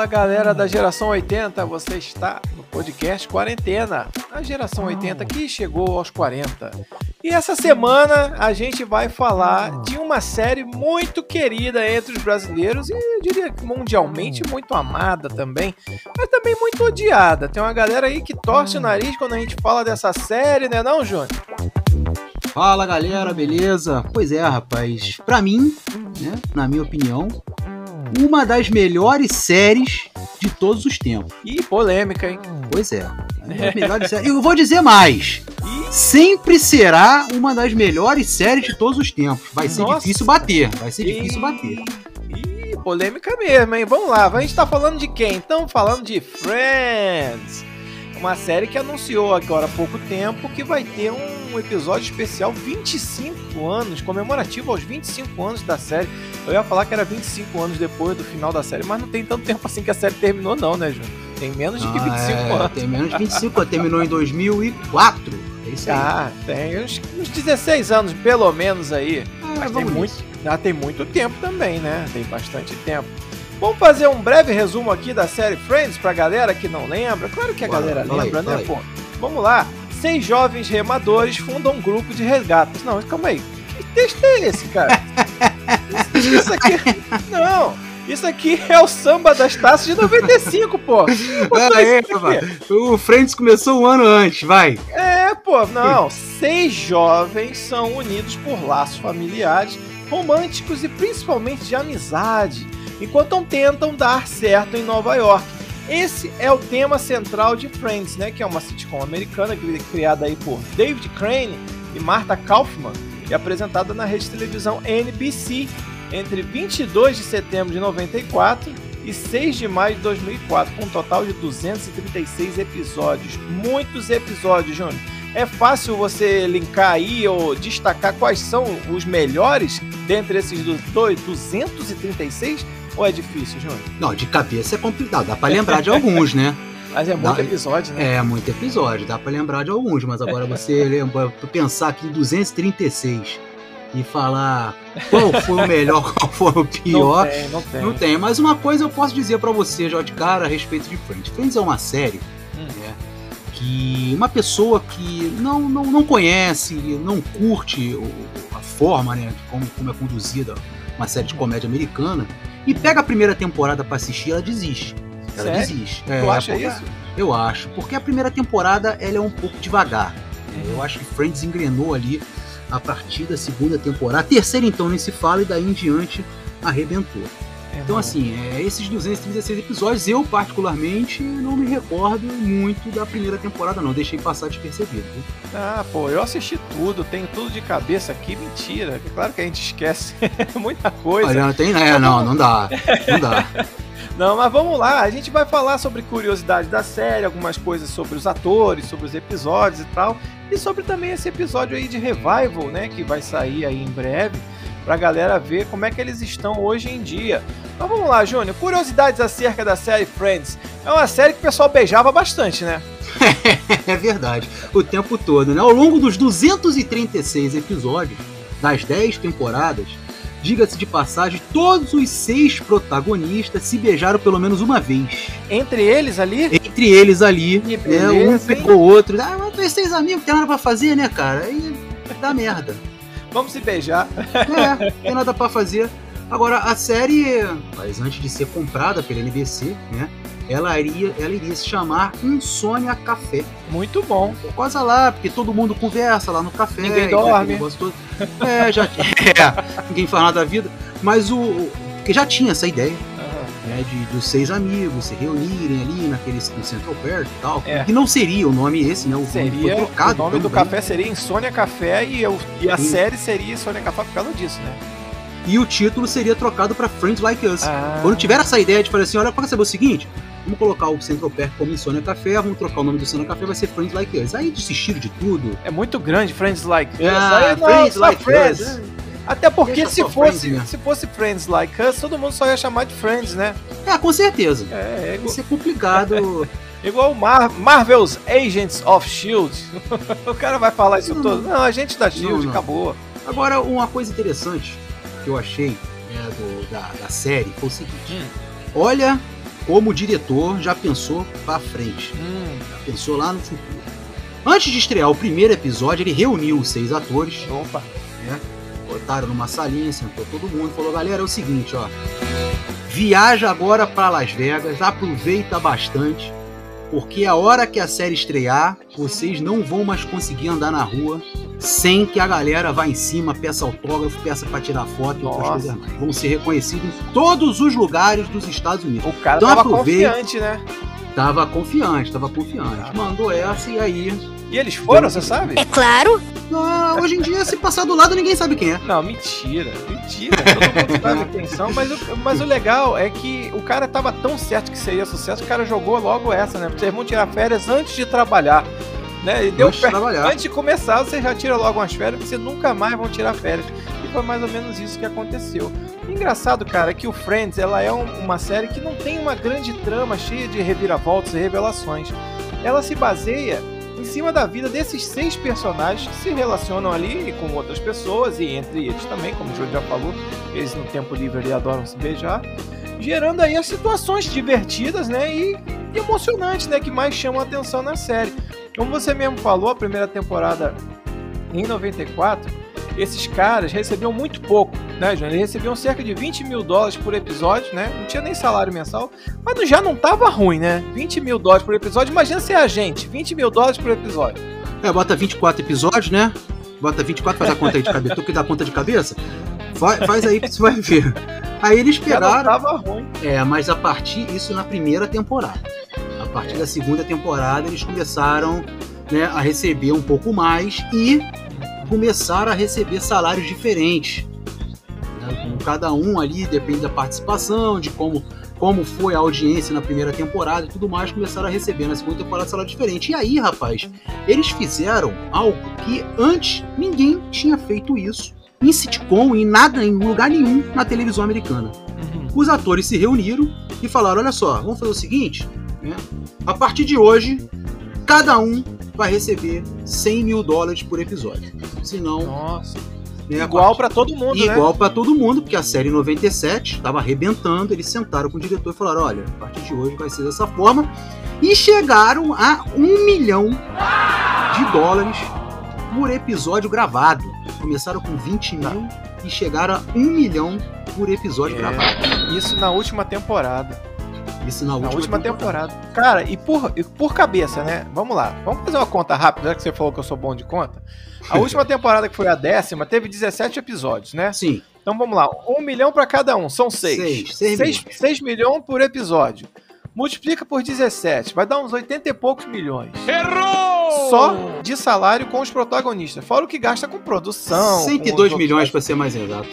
Fala galera da geração 80, você está no podcast Quarentena, a geração 80 que chegou aos 40. E essa semana a gente vai falar de uma série muito querida entre os brasileiros e eu diria que mundialmente muito amada também, mas também muito odiada. Tem uma galera aí que torce o nariz quando a gente fala dessa série, né não, Júnior? Fala galera, beleza? Pois é, rapaz. Pra mim, né, na minha opinião, uma das melhores séries de todos os tempos. Ih, polêmica, hein? Pois é. uma das melhores séries. Eu vou dizer mais. Sempre será uma das melhores séries de todos os tempos. Vai ser Nossa. difícil bater. Vai ser difícil bater. Ih, polêmica mesmo, hein? Vamos lá, a gente tá falando de quem? Estamos falando de Friends. Uma série que anunciou agora há pouco tempo que vai ter um episódio especial 25 anos, comemorativo aos 25 anos da série. Eu ia falar que era 25 anos depois do final da série, mas não tem tanto tempo assim que a série terminou, não, né, Júnior? Tem menos de que Ah, 25 é, anos. Tem menos de 25. Terminou em 2004. É isso aí. Ah, tem uns, uns 16 anos, pelo menos aí. Ah, Mas tem muito, já tem muito tempo também, né? Tem bastante tempo. Vamos fazer um breve resumo aqui da série Friends pra galera que não lembra. Claro que a Bora, galera aí, lembra, né, aí. pô? Vamos lá. Seis jovens remadores fundam um grupo de resgates. Não, calma aí. Que texto é esse, cara? isso, isso aqui. Não. Isso aqui é o samba das taças de 95, pô. Ah, é. O Friends começou um ano antes, vai. É, pô, não. Seis jovens são unidos por laços familiares, românticos e principalmente de amizade, enquanto tentam dar certo em Nova York. Esse é o tema central de Friends, né? Que é uma sitcom americana cri- criada aí por David Crane e Martha Kaufman e apresentada na rede de televisão NBC entre 22 de setembro de 94 e 6 de maio de 2004, com um total de 236 episódios. Muitos episódios, Júnior. É fácil você linkar aí ou destacar quais são os melhores dentre esses do- dois- 236? Ou é difícil, Júnior? Não, de cabeça é complicado. Dá pra lembrar de alguns, né? Mas é muito Dá- episódio, né? É, muito episódio, dá pra lembrar de alguns, mas agora você lembra, pensar aqui em 236 e falar qual foi o melhor, qual foi o pior, Não tem, não tem. não tem. Mas uma coisa eu posso dizer pra você, já de cara, a respeito de Friends. Friends é uma série Hum. né, que uma pessoa que não, não, não conhece, não curte a forma, né, como, como é conduzida uma série de comédia americana, e pega a primeira temporada pra assistir, ela desiste. Ela Sério? desiste. Tu É, acha porque- isso? eu acho, porque a primeira temporada ela é um pouco devagar. né? Eu acho que Friends engrenou ali a partir da segunda temporada. A terceira, então, nem se fala, e daí em diante arrebentou. Então, assim, é, esses 236 episódios, eu particularmente não me recordo muito da primeira temporada, não. Deixei passar despercebido. viu? Ah, pô, eu assisti tudo, tenho tudo de cabeça aqui, mentira. Claro que a gente esquece muita coisa. Olha, não tem. É, não, não dá. Não dá. Não, mas vamos lá, a gente vai falar sobre curiosidade da série, algumas coisas sobre os atores, sobre os episódios e tal, e sobre também esse episódio aí de Revival, né, que vai sair aí em breve, pra galera ver como é que eles estão hoje em dia. Mas vamos lá, Júnior, curiosidades acerca da série Friends. É uma série que o pessoal beijava bastante, né? É verdade. O tempo todo, né? Ao longo dos 236 episódios, das 10 temporadas, diga-se de passagem, todos os seis protagonistas se beijaram pelo menos uma vez. Entre eles ali, Entre eles ali, Que né, um beleza, hein? pegou o outro. Ah, mas seis amigos, tem nada pra fazer, né, cara? Aí dá merda. Vamos se beijar. É, tem nada pra fazer. Agora, a série, mas antes de ser comprada pela NBC, né? Ela iria, ela iria se chamar Insônia Café. Muito bom. Por causa lá, porque todo mundo conversa lá no café. Ninguém dorme. todo. É, já é, ninguém fala nada da vida. Mas o. o- Porque já tinha essa ideia, né? De, dos seis amigos se reunirem ali naquele no Central Perk e tal. É. Que não seria o nome esse, né? O nome Seria, foi trocado. o nome do também. café seria Insônia Café e, eu, e a Sim. série seria Insônia Café por causa disso, né? E o título seria trocado pra Friends Like Us. Ah. Quando tiver essa ideia de falar assim, olha, pode saber o seguinte? Vamos colocar o Central Perk como Insônia Café, vamos trocar o nome do Insônia Café, vai ser Friends Like Us. Aí desistiram de tudo. É muito grande, Friends Like Us. Ah, Aí, não, Friends Like Friends. Us. Até porque se fosse, Friends mesmo. se fosse Friends Like Us, todo mundo só ia chamar de Friends, né? É, com certeza. É, é igual, ser complicado. igual Mar Marvel's Agents of S.H.I.E.L.D. o cara vai falar isso Não, todo. Não, agente da S.H.I.E.L.D., Não, acabou. Agora, uma coisa interessante que eu achei né, do- da, da série foi o seguinte: Hum. olha como o diretor já pensou pra frente, Hum, já pensou lá no futuro. Antes de estrear o primeiro episódio, ele reuniu os seis atores, opa. Botaram numa salinha, sentou todo mundo, falou: galera, é o seguinte, ó. Viaja agora pra Las Vegas, aproveita bastante, porque a hora que a série estrear, vocês não vão mais conseguir andar na rua sem que a galera vá em cima, peça autógrafo, peça pra tirar foto e outras coisas mais. Vão ser reconhecidos em todos os lugares dos Estados Unidos. O cara Então tava aproveita. confiante, né? Tava confiante, tava confiante. Mandou essa e aí. E eles foram, você sabe? É claro. Ah, hoje em dia, se passar do lado, ninguém sabe quem é. Não, mentira, mentira. Todo mundo sabe quem são, mas o, mas o legal é que o cara tava tão certo que seria sucesso, o cara jogou logo essa, né? Vocês vão tirar férias antes de trabalhar. Né? E deu Antes de per- trabalhar. antes de começar, você já tira logo umas férias, vocês nunca mais vão tirar férias. E foi mais ou menos isso que aconteceu. O engraçado, cara, é que o Friends ela é um- uma série que não tem uma grande trama cheia de reviravoltas e revelações. Ela se baseia em cima da vida desses seis personagens que se relacionam ali com outras pessoas e entre eles também, como o Júlio já falou, eles no tempo livre adoram se beijar, gerando aí as situações divertidas, né, e, e emocionantes, né, que mais chamam a atenção na série. Como você mesmo falou, a primeira temporada em 94, esses caras recebiam muito pouco, né, Júnior? Eles recebiam cerca de 20 mil dólares por episódio, né? Não tinha nem salário mensal, mas já não tava ruim, né? 20 mil dólares por episódio. Imagina ser a gente, 20 mil dólares por episódio. É, bota 24 episódios, né? Bota 24, faz a conta aí de cabeça. Tu que dá conta de cabeça? Faz, faz aí que você vai ver. Aí eles Já pegaram. tava ruim. É, mas a partir. Isso na primeira temporada. A partir da segunda temporada, eles começaram né, a receber um pouco mais e começaram a receber salários diferentes. né? Cada um ali depende da participação, de como, como foi a audiência na primeira temporada e tudo mais, começaram a receber na segunda temporada salário diferente. E aí, rapaz, eles fizeram algo que antes ninguém tinha feito isso em sitcom, em nada, em lugar nenhum na televisão americana os atores se reuniram e falaram: olha só, vamos fazer o seguinte, né? A partir de hoje, cada um vai receber 100 mil dólares por episódio. Senão, Nossa. né, Igual pra todo mundo, né? Igual pra todo mundo, porque a série 97 estava arrebentando. Eles sentaram com o diretor e falaram: olha, a partir de hoje vai ser dessa forma. E chegaram a um milhão de dólares por episódio gravado. Começaram com 20 mil e chegaram a um milhão por episódio É. gravado. Isso na última temporada. Isso na Na última, última temporada. Cara, e por, e por cabeça, né? Vamos lá. Vamos fazer uma conta rápida, já que você falou que eu sou bom de conta. A última temporada, que foi a décima, teve 17 episódios, né? Sim, Então vamos lá. Um milhão pra cada um. São seis. Seis, seis seis, seis milhões por episódio. Multiplica por 17. Vai dar uns 80 e poucos milhões. Errou! Só de salário com os protagonistas. Fora o que gasta com produção. com 102 os milhões para ser mais exato.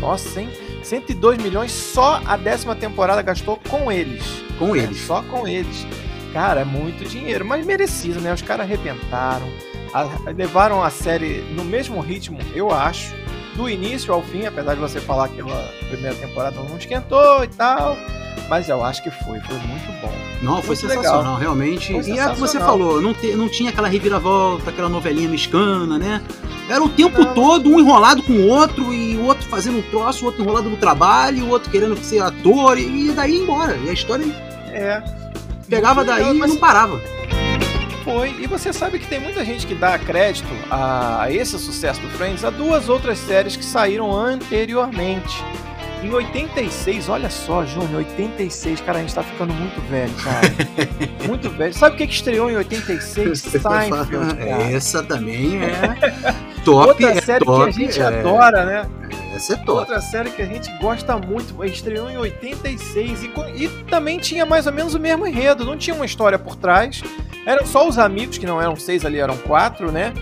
Nossa, hein? 102 milhões só a décima temporada gastou com eles. Com É, eles. Só com eles. Cara, é muito dinheiro, mas merecido, né? Os caras arrebentaram, a- levaram a série no mesmo ritmo, eu acho, do início ao fim, apesar de você falar que a primeira temporada não esquentou e tal, mas eu acho que foi, foi muito bom. Não, foi sensacional, legal. realmente. Foi e é o que você sensacional. falou, não, te- não tinha aquela reviravolta, aquela novelinha mexicana, né? Era o tempo Não. todo um enrolado com o outro, e o outro fazendo um troço, o outro enrolado no trabalho, o outro querendo ser ator, e daí embora. E a história É. pegava Muito legal, daí e mas não parava. Foi. E você sabe que tem muita gente que dá crédito a esse sucesso do Friends a duas outras séries que saíram anteriormente. Em 86, olha só, Júnior, 86, cara, a gente tá ficando muito velho, cara. muito velho. Sabe o que, que estreou em 86? Seinfeld, cara. Essa também é top. Outra é série top, que a gente é. adora, né? Essa é top. Outra série que a gente gosta muito, estreou em 86 e, e também tinha mais ou menos o mesmo enredo, não tinha uma história por trás, eram só os amigos, que não eram seis ali, eram quatro, né?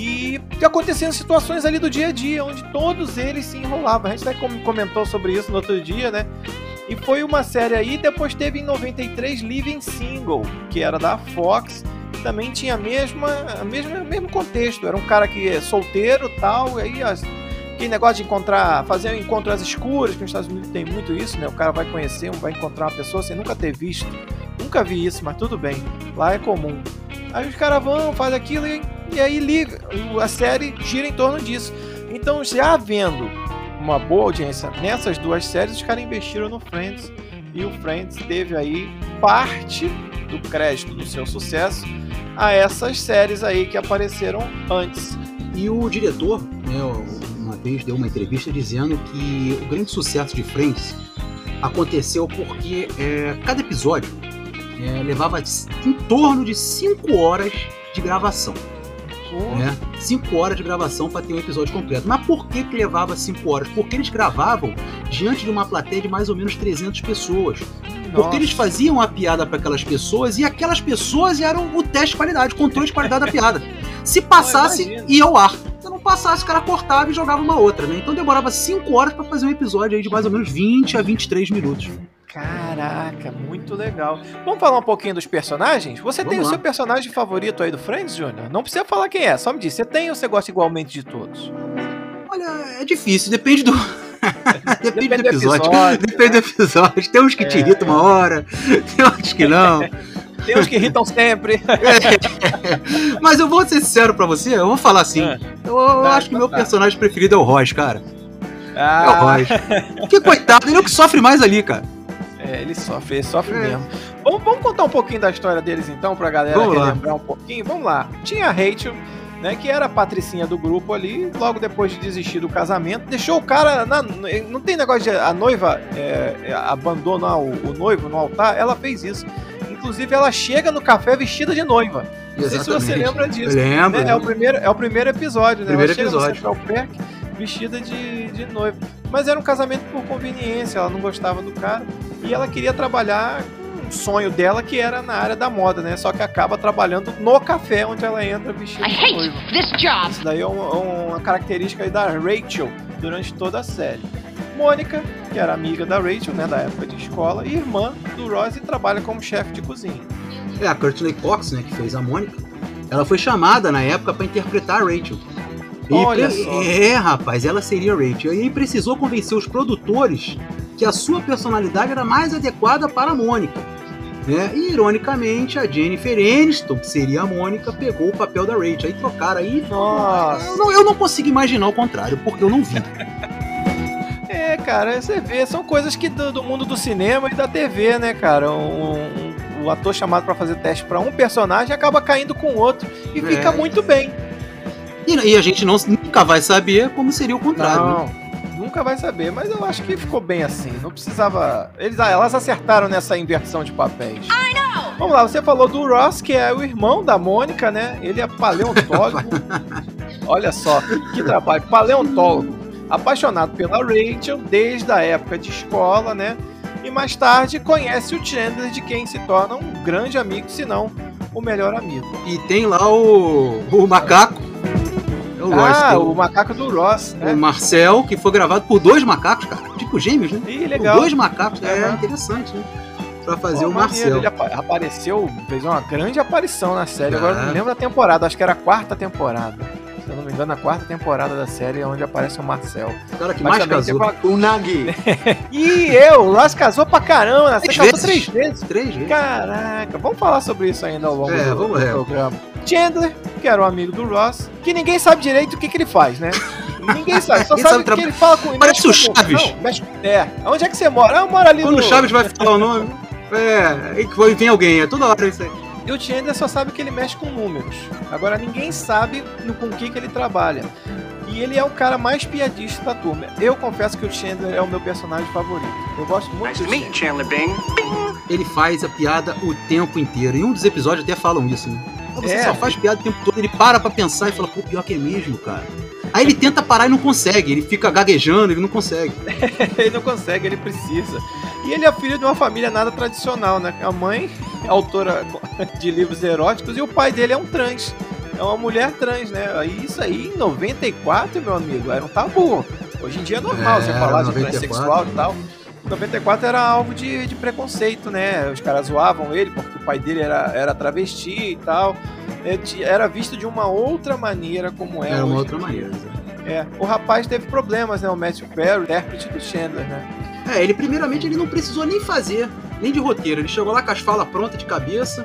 E acontecendo situações ali do dia a dia, onde todos eles se enrolavam. A gente até com- comentou sobre isso no outro dia, né? E foi uma série aí, depois teve em 93 Living Single, que era da Fox, também tinha a mesma, a mesma, mesmo contexto. Era um cara que é solteiro tal, e aí aquele negócio de encontrar, fazer um encontro às escuras, que nos Estados Unidos tem muito isso, né? O cara vai conhecer, vai encontrar uma pessoa sem nunca ter visto. Nunca vi isso, mas tudo bem. Lá é comum. Aí os caras vão, faz aquilo e, e aí liga. A série gira em torno disso. Então, já havendo uma boa audiência nessas duas séries, os caras investiram no Friends. E o Friends teve aí parte do crédito do seu sucesso a essas séries aí que apareceram antes. E o diretor, né, uma vez deu uma entrevista dizendo que o grande sucesso de Friends aconteceu porque é, cada episódio é, levava em torno de 5 horas de gravação. Né? Cinco horas de gravação para ter um episódio completo. Mas por que, que levava cinco horas? Porque eles gravavam diante de uma plateia de mais ou menos 300 pessoas. Nossa. Porque eles faziam a piada para aquelas pessoas e aquelas pessoas eram o teste de qualidade, o controle de qualidade da piada. Se passasse, ia ao ar. Se não passasse, o cara cortava e jogava uma outra, né? Então demorava 5 horas para fazer um episódio aí de mais ou menos 20 a 23 minutos. Caraca, muito legal. Vamos falar um pouquinho dos personagens? Você Vamos tem lá. o seu personagem favorito aí do Friends, Júnior? Não precisa falar quem é, só me diz. Você tem ou você gosta igualmente de todos? Olha, é difícil, depende do. depende, depende, do episódio. episódio depende né? do episódio. Tem uns que é... te irritam uma hora, tem outros que não. tem uns que irritam sempre. é. Mas eu vou ser sincero pra você, eu vou falar assim. É. Eu, eu acho que meu tá. personagem preferido é o Ross, cara. Ah. É o Ross. Que coitado, ele é o que sofre mais ali, cara. É, ele sofre, ele sofre é. mesmo. Vamos, vamos, contar um pouquinho da história deles então, pra galera lembrar um pouquinho. Vamos lá. Tinha a Rachel, né, que era a patricinha do grupo ali, logo depois de desistir do casamento, deixou o cara. Na, não tem negócio de a noiva é, é, abandonar o, o, noivo no altar, ela fez isso. Inclusive, ela chega no café vestida de noiva. Não Exatamente. sei se você lembra disso. Lembro. Né? É, o primeiro, é o primeiro episódio, né? Primeiro ela episódio. chega no Central Perk vestida de, de noiva. Mas era um casamento por conveniência, ela não gostava do cara e ela queria trabalhar um sonho dela que era na área da moda, né? Só que acaba trabalhando no café onde ela entra vestida de noiva. Isso daí é uma, uma característica da Rachel durante toda a série. Mônica, que era amiga da Rachel, né, da época de escola, e irmã do Ross e trabalha como chefe de cozinha. É, a Courtney Cox, né, que fez a Mônica, ela foi chamada na época para interpretar a Rachel. Olha só. É, rapaz, ela seria Rachel. E precisou convencer os produtores que a sua personalidade era mais adequada para a Mônica. Né? E, ironicamente, a Jennifer Aniston, que seria a Mônica, pegou o papel da Rachel. Aí trocaram aí. Nossa. Eu não, eu não consigo imaginar o contrário, porque eu não vi. é, cara, você vê, são coisas que do, do mundo do cinema e da TV, né, cara? Um, um, o ator chamado para fazer teste para um personagem acaba caindo com outro e é. fica muito bem. E, e, a gente não, nunca vai saber como seria o contrário. Não, né? nunca vai saber, mas eu acho que ficou bem assim. Não precisava. Eles, ah, elas acertaram nessa inversão de papéis. Vamos lá, você falou do Ross, que é o irmão da Mônica, né? Ele é paleontólogo. Olha só, que trabalho. Paleontólogo. Apaixonado pela Rachel desde a época de escola, né? E mais tarde conhece o Chandler, de quem se torna um grande amigo, se não o melhor amigo. E tem lá o, o macaco Ah, o macaco do Ross. Né? O Marcel, que foi gravado por dois macacos, cara. Tipo gêmeos, né? Ih, legal. Por dois macacos, é, é interessante, né? Pra fazer Pô, o Marcel. Ele apareceu, fez uma grande aparição na série. É. Agora não lembro da temporada, acho que era a quarta temporada. Se eu não me engano, a quarta temporada da série é onde aparece o Marcel. Cara, que Mas mais casou? O Nagi. e eu, o Ross casou pra caramba, né? Você casou vezes. três vezes. Três vezes. Caraca, vamos falar sobre isso ainda ao longo é, do, vamos, do é. programa. Chandler, que era um amigo do Ross, que ninguém sabe direito o que, que ele faz, né? Ninguém sabe, só sabe, sabe que ele fala com Parece o Chaves. Não, mexe, é. Onde é que você mora? Ah, eu moro ali Quando no... o Chaves vai falar o nome, é, e vem alguém, é toda hora isso aí. E o Chandler só sabe que ele mexe com números. Agora ninguém sabe no, com que, que ele trabalha. E ele é o cara mais piadista da turma. Eu confesso que o Chandler é o meu personagem favorito. Eu gosto muito nice do Chandler. Chandler Bing. Ele faz a piada o tempo inteiro. Em um dos episódios até falam isso, né? Você é, só faz piada o tempo todo. Ele para pra pensar e fala, pô, pior que é mesmo, cara. Aí ele tenta parar e não consegue. Ele fica gaguejando, ele não consegue. ele não consegue, ele precisa. E ele é filho de uma família nada tradicional, né? A mãe é autora de livros eróticos e o pai dele é um trans. É uma mulher trans, né? Isso aí em 94, meu amigo, era um tabu. Hoje em dia é normal é, você falar 94. de transexual e tal. 94 era alvo de, de preconceito, né? Os caras zoavam ele porque o pai dele era, era travesti e tal. É, era visto de uma outra maneira como é. Era uma outra maneira. É. O rapaz teve problemas, né? O Matthew Perry, intérprete do Chandler, né? É, ele primeiramente ele não precisou nem fazer, nem de roteiro. Ele chegou lá com as falas prontas de cabeça,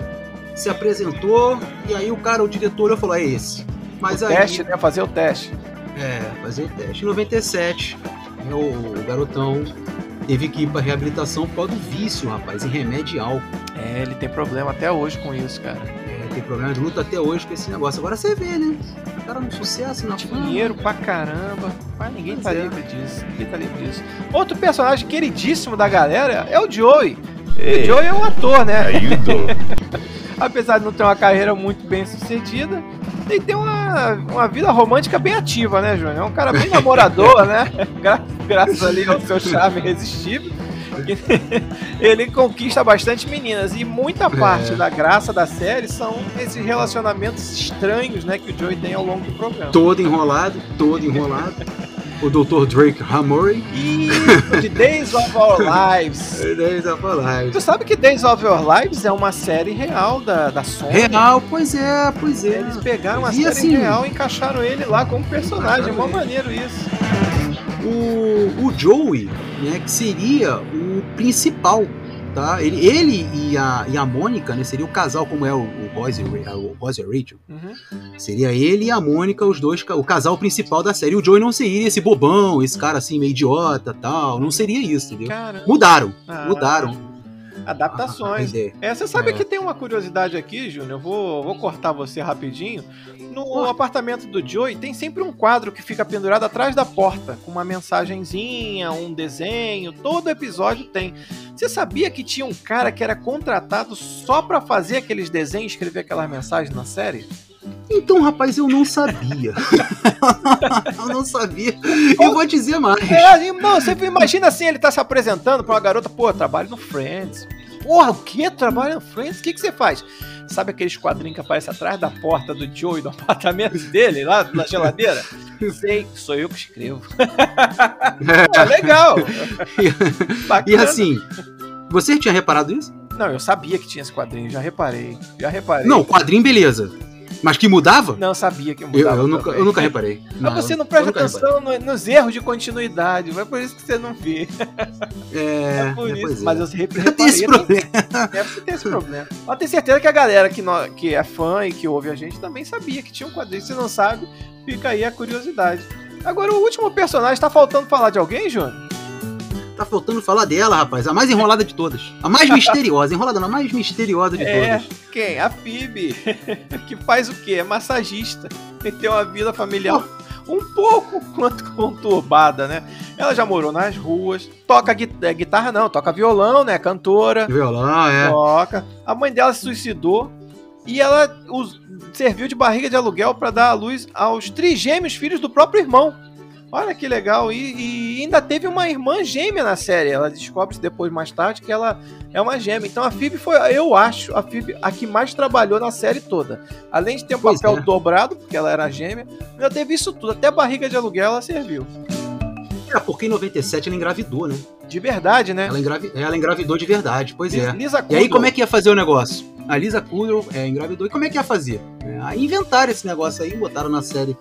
se apresentou, e aí o cara, o diretor, falou: é esse. Mas o aí, teste, né? Fazer o teste. É, fazer o teste. Em 97, né, o garotão teve que ir pra reabilitação por causa do vício, rapaz, em remédio e álcool. É, ele tem problema até hoje com isso, cara. É, tem problema de luta até hoje com esse negócio. Agora você vê, né? O cara no sucesso, na Dinheiro pra caramba. Mas ninguém tá é. livre disso. Ninguém tá livre disso. Outro personagem queridíssimo da galera é o Joey. Ei. O Joey é um ator, né? Apesar de não ter uma carreira muito bem sucedida, ele tem uma, uma vida romântica bem ativa, né, Júnior? É um cara bem namorador, né? Gra graças ali ao seu charme irresistível. ele conquista bastante meninas e muita parte é. da graça da série são esses relacionamentos estranhos, né, que o Joey tem ao longo do programa. Todo enrolado, todo enrolado o Dr. Drake Hamory. Isso, de Days of Our Lives. Days of Our Lives. Tu sabe que Days of Our Lives é uma série real da, da Sony? Real, pois é, pois é. Eles pegaram e série assim, real e encaixaram ele lá como personagem. É mó maneiro isso. O, o Joey, né, que seria o principal tá? Ele, ele e, a, e a Mônica, né? Seria o casal, como é o, o Royce, o Royce e Rachel. Uhum. Seria ele e a Mônica, os dois, o casal principal da série. O Joey não seria esse bobão, esse cara assim, meio idiota tal. Não seria isso, entendeu? Caramba. Mudaram, ah, mudaram. Adaptações. é, você sabe é. que tem uma curiosidade aqui, Júnior. Eu vou, vou cortar você rapidinho. No apartamento do Joey tem sempre um quadro que fica pendurado atrás da porta, com uma mensagenzinha, um desenho. Todo episódio tem. Você sabia que tinha um cara que era contratado só para fazer aqueles desenhos, escrever aquelas mensagens na série? Então, rapaz, eu não sabia. eu não sabia. Eu vou dizer mais. É, irmão, você imagina assim, ele tá se apresentando pra uma garota, pô, trabalho no Friends. Porra, o que? Trabalha no Friends? O que, que você faz? Sabe aqueles quadrinhos que aparecem atrás da porta do Joey, do apartamento dele, lá na geladeira? Sei, sou eu que escrevo. Pô, legal. e, e assim, você tinha reparado isso? Não, eu sabia que tinha esse quadrinho, já reparei. Já reparei. Não, quadrinho, beleza. Mas que mudava? Não, sabia que mudava. Eu, eu nunca, eu nunca reparei. Mas você não presta atenção no, nos erros de continuidade. Foi por isso que você não vê. É, é por é, isso. É. Mas eu sempre reparei. Tem esse problema. É, você tem esse problema. Mas tenho certeza que a galera que, no, que é fã e que ouve a gente também sabia que tinha um quadrinho. Se não sabe, fica aí a curiosidade. Agora, o último personagem, tá faltando falar de alguém, Júnior? Tá faltando falar dela, rapaz. A mais enrolada de todas. A mais misteriosa. Enrolada não, a mais misteriosa de é, todas. Quem? A Phoebe. que faz o quê? É massagista. E tem uma vida familiar oh. um pouco quanto conturbada, né? Ela já morou nas ruas. Toca é, guitarra, não. Toca violão, né? Cantora. Violão, é. Toca. A mãe dela se suicidou. E ela serviu de barriga de aluguel para dar à luz aos trigêmeos filhos do próprio irmão. Olha que legal. E, e, ainda teve uma irmã gêmea na série. Ela descobre depois, mais tarde, que ela é uma gêmea. Então a Phoebe foi, eu acho, a Phoebe a que mais trabalhou na série toda. Além de ter um pois papel é. dobrado, porque ela era gêmea, ainda teve isso tudo. Até a barriga de aluguel ela serviu. É, porque em 97 ela engravidou, né? De verdade, né? Ela, engravi... ela engravidou de verdade, pois é. Lisa e aí como é que ia fazer o negócio? A Lisa Kudrow é, engravidou. E como é que ia fazer? É, inventaram esse negócio aí, botaram na série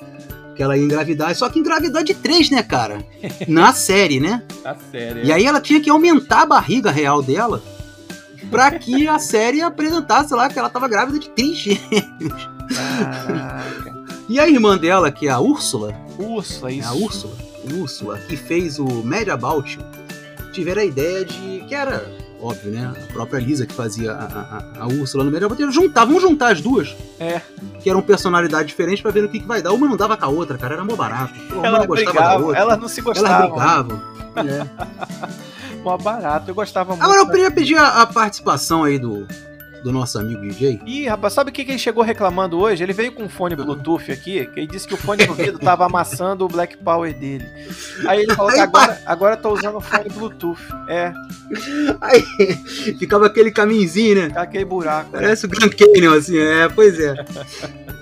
que ela ia engravidar, só que engravidar de três, né, cara? Na série, né? Na série. E é. aí ela tinha que aumentar a barriga real dela pra que a série apresentasse lá que ela tava grávida de três gêmeos. Caraca. E a irmã dela, que é a Úrsula. Úrsula, isso. É a Úrsula. Úrsula, que fez o Mad About tiveram a ideia de. que era óbvio, né? A própria Lisa que fazia a, a, a Úrsula no melhor roteiro. Juntar, vamos juntar as duas. É. Que eram personalidades diferentes pra ver o que, que vai dar. Uma não dava com a outra, cara, era mó barato. Uma ela não gostava brigava, da outra. Elas não se gostavam. Elas brigavam. é. mó barato, eu gostava muito. Agora eu queria pedir a, a participação aí do, do nosso amigo DJ. Ih, rapaz, sabe o que, que ele chegou reclamando hoje? Ele veio com um fone Bluetooth aqui, que ele disse que o fone do ouvido tava amassando o Black Power dele. Aí ele falou que agora, agora tô usando o fone Bluetooth. É. Aí ficava aquele caminhozinho, né? Aquele buraco. Parece né? o Grand Canyon, assim, é, pois é.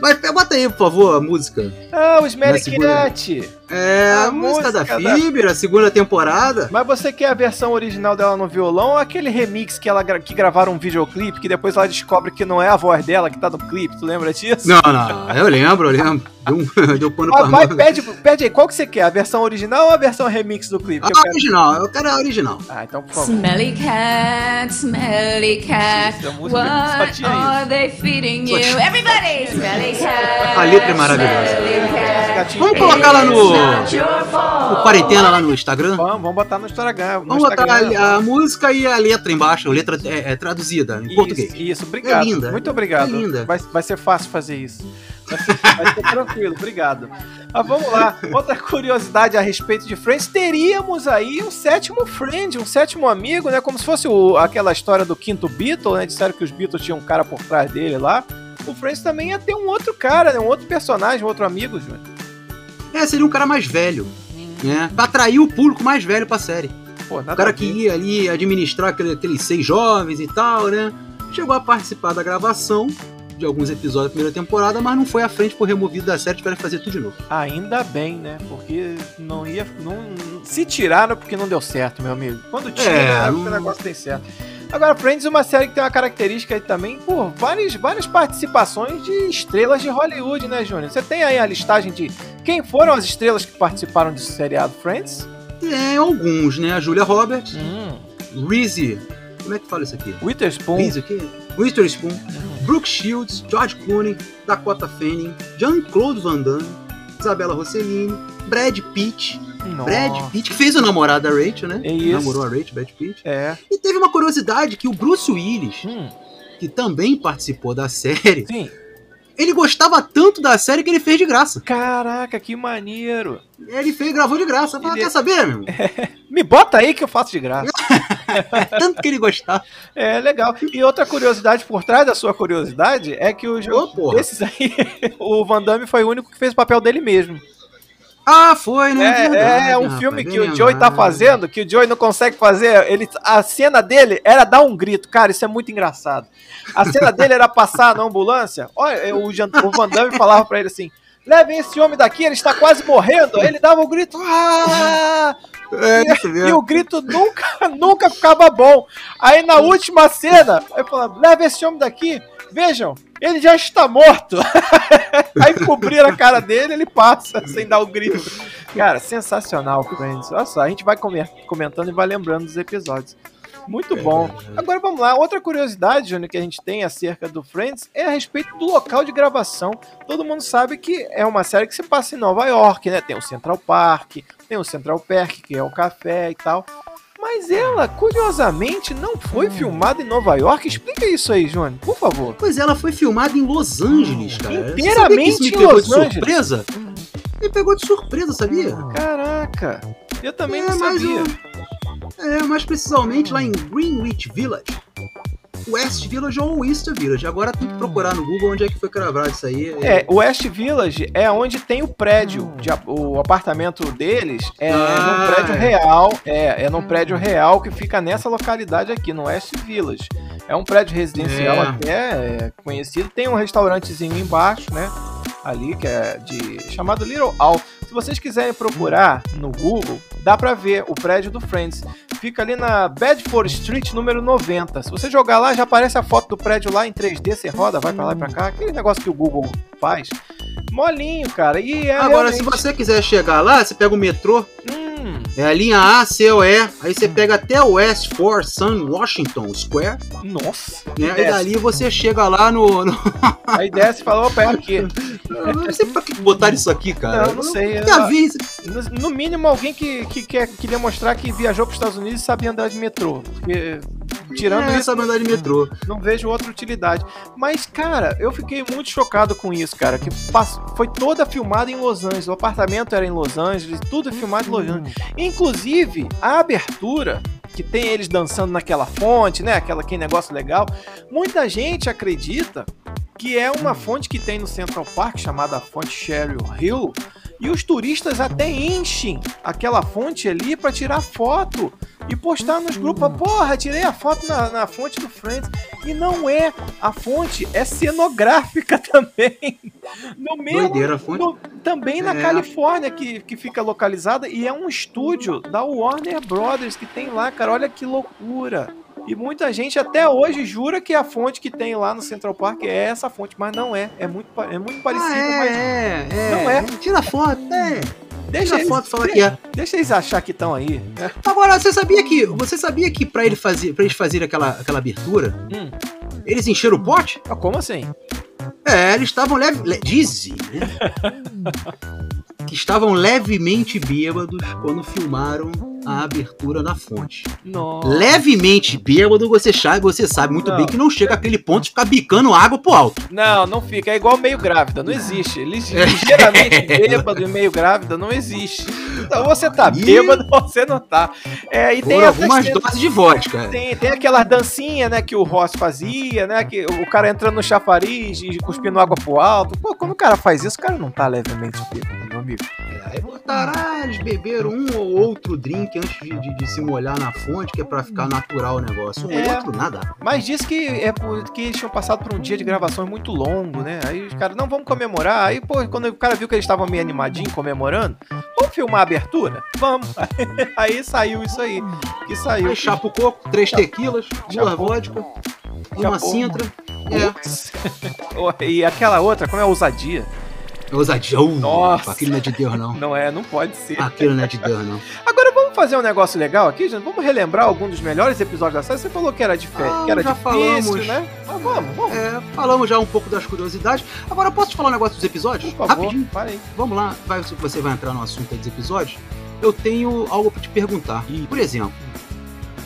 Mas bota aí, por favor, a música. Ah, o Smelly Cat! É, a, a música, música da Phoebe, da... a segunda temporada. Mas você quer a versão original dela no violão ou aquele remix que ela que gravaram um videoclipe que depois ela descobre que não é a voz dela que tá no clipe? Tu lembra disso? Não, não, eu lembro, eu lembro. Deu, deu pano ah, vai, pede, pede aí, qual que você quer? A versão original ou a versão remix do clipe? A eu quero... original, eu quero a original. Ah, então por favor. Smelly cat, smelly cat, what are they feeding you? Everybody! Smelly cat. A letra é maravilhosa. Vamos colocar lá no o quarentena lá no Instagram? Vamos, vamos botar no Instagram. No vamos Instagram, botar a, a, música e a letra embaixo, a letra é, é traduzida em isso, português. Isso, obrigado. É linda. Muito obrigado. É linda. Vai, vai ser fácil fazer isso. Vai ser, vai ser tranquilo, obrigado. Mas vamos lá. Outra curiosidade a respeito de Friends: teríamos aí um sétimo friend, um sétimo amigo, né? Como se fosse o, aquela história do quinto Beatle, né? Disseram que os Beatles tinham um cara por trás dele lá. O Friends também ia ter um outro cara, né? Um outro personagem, um outro amigo, Júnior. É, seria um cara mais velho, né? Pra atrair o público mais velho pra série. Pô, o cara que ia ali administrar aquele, aqueles seis jovens e tal, né? Chegou a participar da gravação de alguns episódios da primeira temporada, mas não foi à frente, por removido da série, tiveram que fazer tudo de novo. Ainda bem, né? Porque não ia. Não, se tiraram porque não deu certo, meu amigo. Quando tira, é, é porque o negócio tem certo. Agora, Friends é uma série que tem uma característica aí também por várias, várias participações de estrelas de Hollywood, né, Júnior? Você tem aí a listagem de quem foram as estrelas que participaram desse seriado Friends? Tem alguns, né? A Julia Roberts, hum. Reese, como é que fala isso aqui? Witherspoon. Reese o quê? Witherspoon, uhum. Brooke Shields, George Clooney, Dakota Fanning, Jean-Claude Van Damme, Isabella Rossellini, Brad Pitt, nossa. Brad Pitt, que fez o namorado da Rachel, né? É isso. Namorou a Rachel, Brad Pitt. É. E teve uma curiosidade que o Bruce Willis, hum. que também participou da série, Sim. Ele gostava tanto da série que ele fez de graça. Caraca, que maneiro. Ele fez, gravou de graça. Falei, ele... quer saber, meu? É. Me bota aí que eu faço de graça. tanto que ele gostava. É, legal. E outra curiosidade por trás da sua curiosidade é que os oh, esses aí, o Van Damme foi o único que fez o papel dele mesmo. Ah, foi, né? É, é, é um filme que o Joey tá fazendo, que o Joey não consegue fazer. Ele, a cena dele era dar um grito. Cara, isso é muito engraçado. A cena dele era passar na ambulância. Olha, o, o Van Damme falava pra ele assim: levem esse homem daqui, ele está quase morrendo. Ele dava um grito. Ah! É, e, e, o grito nunca, nunca ficava bom. Aí na última cena, eu falava: leve esse homem daqui. Vejam, ele já está morto. Aí cobriram a cara dele, ele passa sem dar o grito. Cara, sensacional, Friends. Olha só, a gente vai comentando e vai lembrando dos episódios. Muito bom. Agora vamos lá. Outra curiosidade, Júnior, que a gente tem acerca do Friends é a respeito do local de gravação. Todo mundo sabe que é uma série que se passa em Nova York, né? Tem o Central Park, tem o Central Perk, que é o café e tal. Mas ela, curiosamente, não foi hum. filmada em Nova York. Explica isso aí, Johnny, por favor. Pois ela foi filmada em Los Angeles, cara. Inteiramente em Los de Angeles. surpresa? Me pegou de surpresa, sabia? Caraca, eu também é, não sabia. É, mais precisamente lá em Greenwich Village. West Village ou East Village. Agora tem que procurar no Google onde é que foi gravado isso aí. É, West Village é onde tem o prédio, de, o apartamento deles é ah, num prédio real, é, é num prédio real que fica nessa localidade aqui, no West Village. É um prédio residencial é. até é, conhecido, tem um restaurantezinho embaixo, né? Ali que é de chamado Little Al. Se vocês quiserem procurar no Google, dá para ver o prédio do Friends. Fica ali na Bedford Street, número 90. Se você jogar lá, já aparece a foto do prédio lá em 3D, você roda, vai para lá e pra cá. Aquele negócio que o Google faz. Molinho, cara. E é Agora, realmente... se você quiser chegar lá, você pega o metrô. Hum. É a linha A, C ou E. Aí você pega até o West for Sun Washington Square. Nossa. Né? E dali você chega lá no. no... Aí desce e fala, opa, é aqui. Eu não sei pra que botar isso aqui, cara. Não, não sei. Eu... No, no mínimo, alguém que, que quer, queria mostrar que viajou para os Estados Unidos e sabia andar de metrô. Porque tirando é, isso, sabe andar de metrô. Não vejo outra utilidade. Mas, cara, eu fiquei muito chocado com isso, cara. Que foi toda filmada em Los Angeles. O apartamento era em Los Angeles, tudo filmado em Los Angeles. Inclusive, a abertura que tem eles dançando naquela fonte, né? Aquela que negócio legal. Muita gente acredita que é uma fonte que tem no Central Park chamada fonte Cheryl Hill. E os turistas até enchem aquela fonte ali para tirar foto e postar nos grupos. Porra, tirei a foto na, na fonte do Friends. E não é. A fonte é cenográfica também. No mesmo, Doideira, a fonte. No, também na é. Califórnia que, que fica localizada e é um estúdio da Warner Brothers que tem lá, cara. Olha que loucura. E muita gente até hoje jura que a fonte que tem lá no Central Park é essa fonte, mas não é. É muito, é muito parecido, ah, é, mas é, é. não é. Tira foto, é. Deixa a foto falar que é. Deixa eles achar que estão aí. Né? Agora, você sabia que você sabia que para ele fazer, para eles fazerem aquela, aquela abertura, hum. eles encheram o pote? Ah, como assim? É, eles estavam leve, le, dizem, né? que estavam levemente bêbados quando filmaram a abertura na fonte. Nossa. Levemente bêbado, você sabe, você sabe muito não. bem que não chega àquele ponto de ficar bicando água pro alto. Não, não fica. É igual meio grávida, não existe. Ligeiramente bêbado e meio grávida não existe. Então você tá e... bêbado, você não tá. É, e tem algumas doses de vodka. Tem, tem aquelas dancinhas, né, que o Ross fazia, né, que o cara entrando no chafariz e cuspindo água pro alto. Pô, quando o cara faz isso, o cara não tá levemente bêbado, amigo. Aí botaram, ah, eles beberam um ou outro drink antes de, de, de, se molhar na fonte, que é pra ficar natural o negócio. O é, outro, nada. Mas disse que é porque eles tinham passado por um dia de gravações muito longo, né? Aí os caras, não, vamos comemorar. Aí, pô, quando o cara viu que eles estavam meio animadinhos comemorando, vamos filmar a abertura? Vamos. Aí saiu isso aí. Que saiu. Aí, chapa o coco, três tequilas, duas vodka, uma cintra. É. e aquela outra, como é a ousadia? Ousadia. Uh, Nossa. Aquilo não é de Deus, não. Não é, não pode ser. Aquilo não é de Deus, não. Agora vamos fazer um negócio legal aqui, gente? Vamos relembrar algum dos melhores episódios da série? Você falou que era, de ah, que era já difícil, falamos. né? Ah, vamos, vamos. É, falamos já um pouco das curiosidades. Agora, posso te falar um negócio dos episódios? Por favor, Rapidinho. Parei. Vamos lá, vai, você vai entrar no assunto dos episódios. Eu tenho algo para te perguntar. Ih. Por exemplo,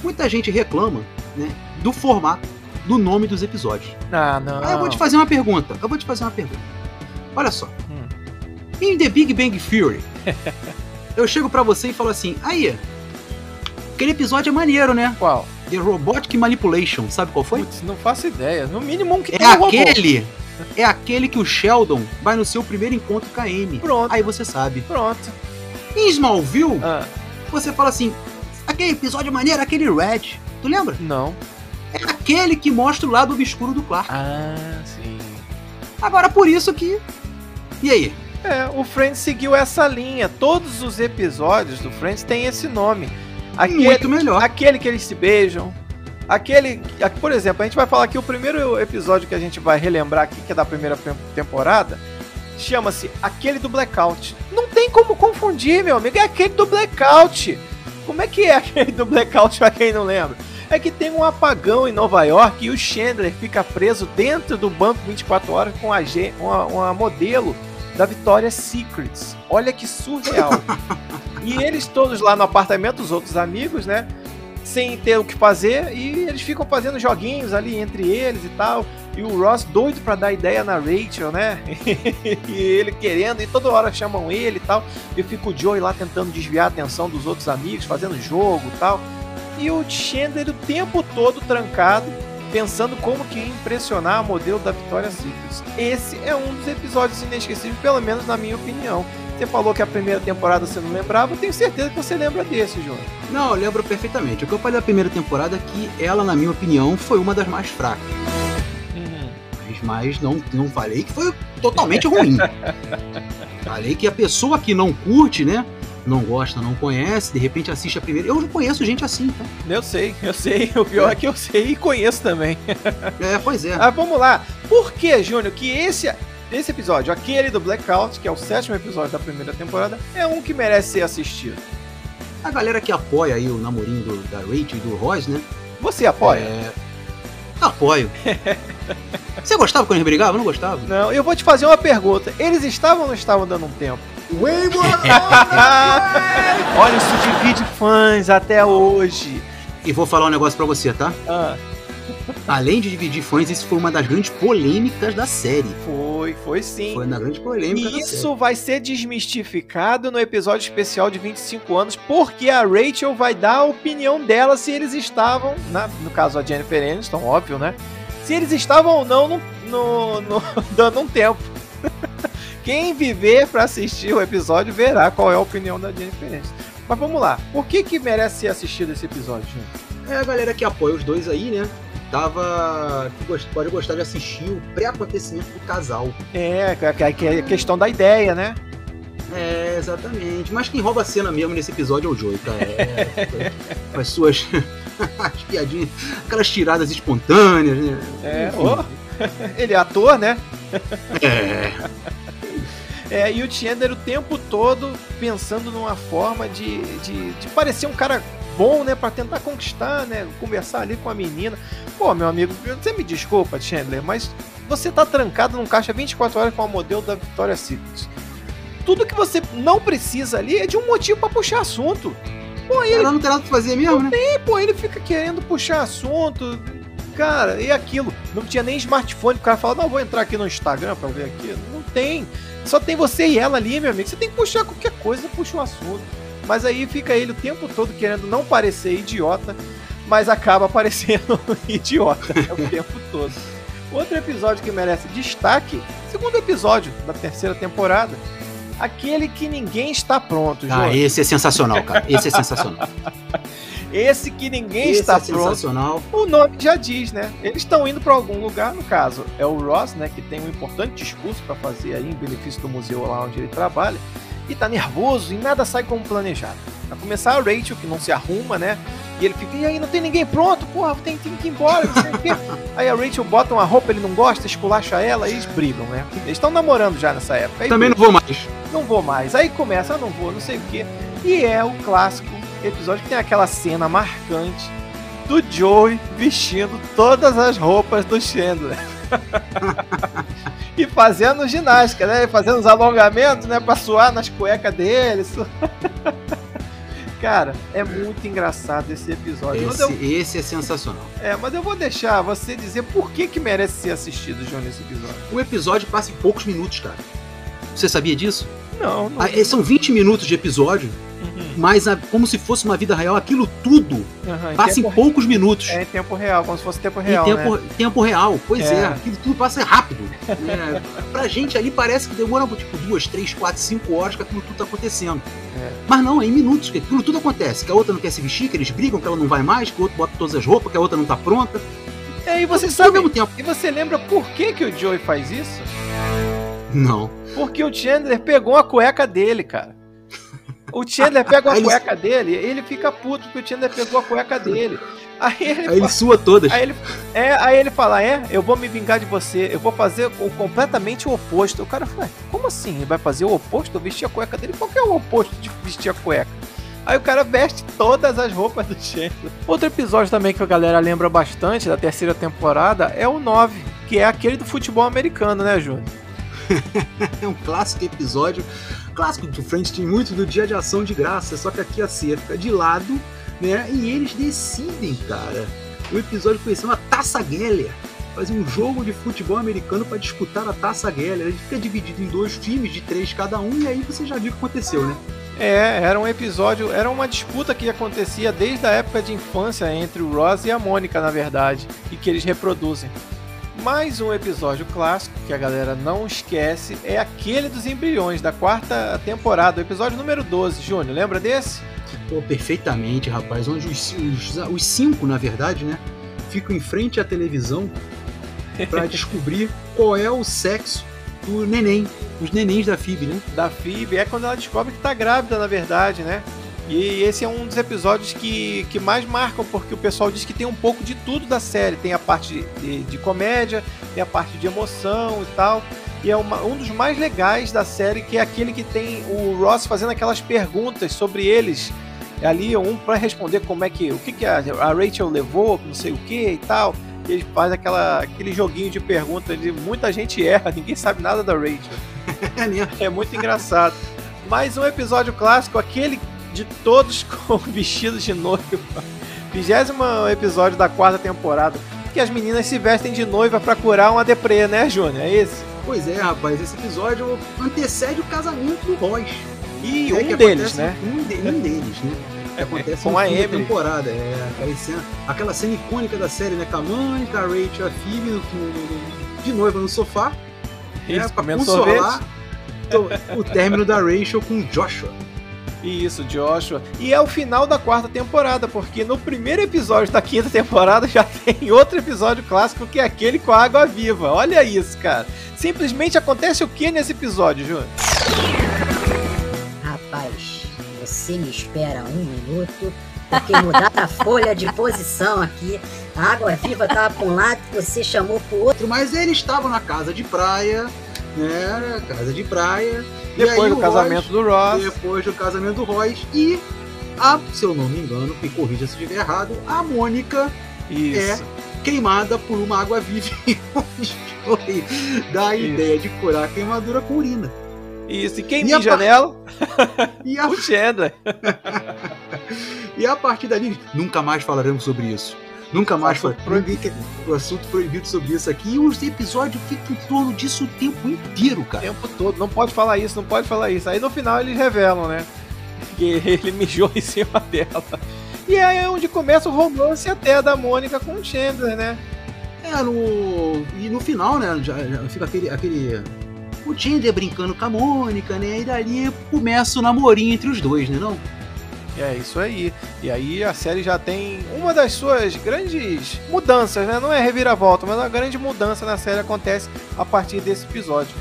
muita gente reclama né, do formato, do nome dos episódios. Ah, não. Aí eu vou te fazer uma pergunta. Eu vou te fazer uma pergunta. Olha só. Em The Big Bang Theory, eu chego para você e falo assim: aí, aquele episódio é maneiro, né? Qual? The Robotic Manipulation, sabe qual foi? Putz, não faço ideia. No mínimo um que é tem um aquele. Robô. É aquele que o Sheldon vai no seu primeiro encontro com a Amy. Pronto. Aí você sabe. Pronto. Em Smallville, ah. você fala assim: aquele episódio maneiro, aquele Red. Tu lembra? Não. É aquele que mostra o lado obscuro do Clark. Ah, sim. Agora por isso que. E aí? É, o Friends seguiu essa linha. Todos os episódios do Friends têm esse nome. Aquele, Muito melhor. Aquele que eles se beijam. Aquele. Por exemplo, a gente vai falar que o primeiro episódio que a gente vai relembrar aqui, que é da primeira temporada, chama-se Aquele do Blackout. Não tem como confundir, meu amigo. É aquele do Blackout. Como é que é aquele do Blackout, pra quem não lembra? É que tem um apagão em Nova York e o Chandler fica preso dentro do banco 24 horas com uma, uma modelo da Victoria's Secrets. Olha que surreal. e eles todos lá no apartamento, os outros amigos, né? Sem ter o que fazer, e eles ficam fazendo joguinhos ali entre eles e tal. E o Ross doido para dar ideia na Rachel, né? e ele querendo, e toda hora chamam ele e tal. E fica o Joey lá tentando desviar a atenção dos outros amigos, fazendo jogo e tal. E o Chandler o tempo todo trancado pensando como que impressionar a modelo da Victoria's Secret. Esse é um dos episódios inesquecíveis, pelo menos na minha opinião. Você falou que a primeira temporada você não lembrava, eu tenho certeza que você lembra desse, João. Não, eu lembro perfeitamente. O que eu falei da primeira temporada é que ela, na minha opinião, foi uma das mais fracas. Uhum. Mas, mas não, não falei que foi totalmente ruim. falei que a pessoa que não curte, né? Não gosta, não conhece, de repente assiste a primeira. Eu conheço gente assim, tá? Eu sei, eu sei. O pior é, é que eu sei e conheço também. É, pois é. Ah, vamos lá. Por que, Júnior, que esse, esse episódio, aquele do Blackout, que é o sétimo episódio da primeira temporada, é um que merece ser assistido? A galera que apoia aí o namorinho do, da Rachel e do Royce, né? Você apoia? É... Apoio. Você gostava quando eles brigavam? Não gostava? Não, eu vou te fazer uma pergunta. Eles estavam ou não estavam dando um tempo? Olha, isso divide fãs até hoje. E vou falar um negócio pra você, tá? Ah. Além de dividir fãs, isso foi uma das grandes polêmicas da série. Foi, foi sim. Foi uma grande polêmica e Isso vai ser desmistificado no episódio especial de 25 anos, porque a Rachel vai dar a opinião dela se eles estavam, na, no caso a Jennifer Aniston, óbvio, né? Se eles estavam ou não no, no, no dando um tempo. Quem viver para assistir o episódio verá qual é a opinião da Jennifer Aniston. Mas vamos lá, por que que merece ser assistido esse episódio, gente? É a galera que apoia os dois aí, né? Tava. pode gostar de assistir o pré-acontecimento do casal. É, que é a questão da ideia, né? É, exatamente. Mas quem rouba a cena mesmo nesse episódio é o Joey, cara. É, com as suas as piadinhas, aquelas tiradas espontâneas, né? É, oh, ele é ator, né? É. É, e o Chandler o tempo todo pensando numa forma de, de, de parecer um cara bom, né, para tentar conquistar, né, conversar ali com a menina. Pô, meu amigo, você me desculpa, Chandler, mas você tá trancado num caixa 24 horas com a modelo da Victoria's Secret. Tudo que você não precisa ali é de um motivo para puxar assunto. Pô, ele Ela não tem nada pra fazer mesmo, não né? Tem, pô, ele fica querendo puxar assunto. Cara, e aquilo? Não tinha nem smartphone. O cara fala, não, vou entrar aqui no Instagram pra ver aqui. Não tem. Só tem você e ela ali, meu amigo. Você tem que puxar qualquer coisa, puxa um assunto. Mas aí fica ele o tempo todo querendo não parecer idiota, mas acaba parecendo idiota o tempo todo. Outro episódio que merece destaque, segundo episódio da terceira temporada, aquele que ninguém está pronto, Ah, esse é sensacional, cara. Esse é sensacional. esse que ninguém esse está é pronto. O nome já diz, né? Eles estão indo para algum lugar, no caso, é o Ross, né, que tem um importante discurso para fazer aí em benefício do museu lá onde ele trabalha e tá nervoso e nada sai como planejado. Pra começar, a Rachel, que não se arruma, né? E ele fica, e aí, não tem ninguém pronto? Porra, tem, tem que ir embora, não sei o quê. Aí a Rachel bota uma roupa, ele não gosta, esculacha ela e eles brigam, né? Eles estão namorando já nessa época. Aí, Também não vou mais. Não vou mais. Aí começa, ah, não vou, não sei o quê. E é o clássico episódio que tem aquela cena marcante do Joey vestindo todas as roupas do Chandler. e fazendo ginástica, né? Fazendo os alongamentos, né? Pra suar nas cuecas dele. Cara, é muito engraçado esse episódio. Esse, eu... esse, é sensacional. É, mas eu vou deixar você dizer por que, que merece ser assistido, João, nesse episódio. O episódio passa em poucos minutos, cara. Você sabia disso? Não, não. Ah, são 20 minutos de episódio. Mas a, como se fosse uma vida real, aquilo tudo uhum, passa em, em poucos re... minutos. É em tempo real, como se fosse tempo real. Em tempo, né? tempo real, pois é. é. Aquilo tudo passa rápido. é, pra gente ali parece que demora tipo duas, três, quatro, cinco horas que aquilo tudo tá acontecendo. É. Mas não, é em minutos que aquilo tudo acontece. Que a outra não quer se vestir, que eles brigam, que ela não vai mais, que o outro bota todas as roupas, que a outra não tá pronta. É, e você sabe. E você lembra por que, que o Joey faz isso? Não. Porque o Chandler pegou a cueca dele, cara. O Chandler pega a cueca ele... dele ele fica puto porque o Chandler pegou a cueca dele. Aí ele, aí ele sua todas. Aí ele, é, aí ele fala: É, eu vou me vingar de você, eu vou fazer o, completamente o oposto. O cara fala: Como assim? Ele vai fazer o oposto? Vestir a cueca dele? Qual que é o oposto de vestir a cueca? Aí o cara veste todas as roupas do Chandler. Outro episódio também que a galera lembra bastante da terceira temporada é o 9, que é aquele do futebol americano, né, Júnior? é um clássico episódio clássico do Friends tem muito do dia de ação de graça, só que aqui a Cia fica de lado, né? E eles decidem, cara. O episódio assim, uma Taça Geller. Fazer um jogo de futebol americano para disputar a Taça Geller. A gente fica dividido em dois times de três cada um, e aí você já viu o que aconteceu, né? É, era um episódio, era uma disputa que acontecia desde a época de infância entre o Ross e a Mônica, na verdade, e que eles reproduzem. Mais um episódio clássico que a galera não esquece é aquele dos embriões da quarta temporada, o episódio número 12. Júnior, lembra desse? Pô, perfeitamente, rapaz. Onde os, os, os cinco, na verdade, né, ficam em frente à televisão para descobrir qual é o sexo do neném, os nenéns da Phoebe, né? Da Phoebe, é quando ela descobre que tá grávida, na verdade, né? E esse é um dos episódios que, que mais marcam, porque o pessoal diz que tem um pouco de tudo da série. Tem a parte de, de comédia, tem a parte de emoção e tal. E é uma, um dos mais legais da série, que é aquele que tem o Ross fazendo aquelas perguntas sobre eles. Ali, um para responder como é que. O que, que a, a Rachel levou, não sei o que e tal. E ele faz aquela, aquele joguinho de perguntas. De, muita gente erra, ninguém sabe nada da Rachel. é muito engraçado. Mais um episódio clássico, aquele de todos com vestidos de noiva. Vigésimo episódio da quarta temporada. Que as meninas se vestem de noiva para curar uma deprê, né, Júnior? É esse? Pois é, rapaz. Esse episódio antecede o casamento do Ross. E é um deles, né? Um, de, um deles, né? Que acontece com a Emily. temporada. É, aquela cena, aquela cena icônica da série, né? Com a mãe, com a Rachel, a no, no, de noiva no sofá. Isso, né, pra consolar o término da Rachel com Joshua. Isso, Joshua. E é o final da quarta temporada, porque no primeiro episódio da quinta temporada já tem outro episódio clássico que é aquele com a água viva. Olha isso, cara. Simplesmente acontece o que nesse episódio, Júnior? você me espera um minuto, porque mudar a folha de posição aqui. A água viva tava para um lado, você chamou pro outro. Mas eles estavam na casa de praia, né? Casa de praia. Depois do casamento do Ross. Depois do casamento do Ross. E, a, se eu não me engano, me corrija se estiver errado, a Mônica Isso. é queimada por uma água viva e dá a Isso. ideia de curar a queimadura com urina. Isso, e quem E a mija par- nela? E a, O Chandler. e a partir dali, nunca mais falaremos sobre isso. Nunca mais foi proibido. O assunto proibido sobre isso aqui. E os episódios ficam em torno disso o tempo inteiro, O cara. tempo todo. Não pode falar isso, não pode falar isso. Aí no final eles revelam, né? Que ele mijou em cima dela. E aí é onde começa o romance até da Mônica com o Chandler, né? É, no. E no final, né? Já, já fica aquele. aquele o Tinder brincando com a Mônica, né? E dali começa o namorinho entre os dois, né? Não? É isso aí. E aí a série já tem uma das suas grandes mudanças, né? Não é reviravolta, mas uma grande mudança na série acontece a partir desse episódio.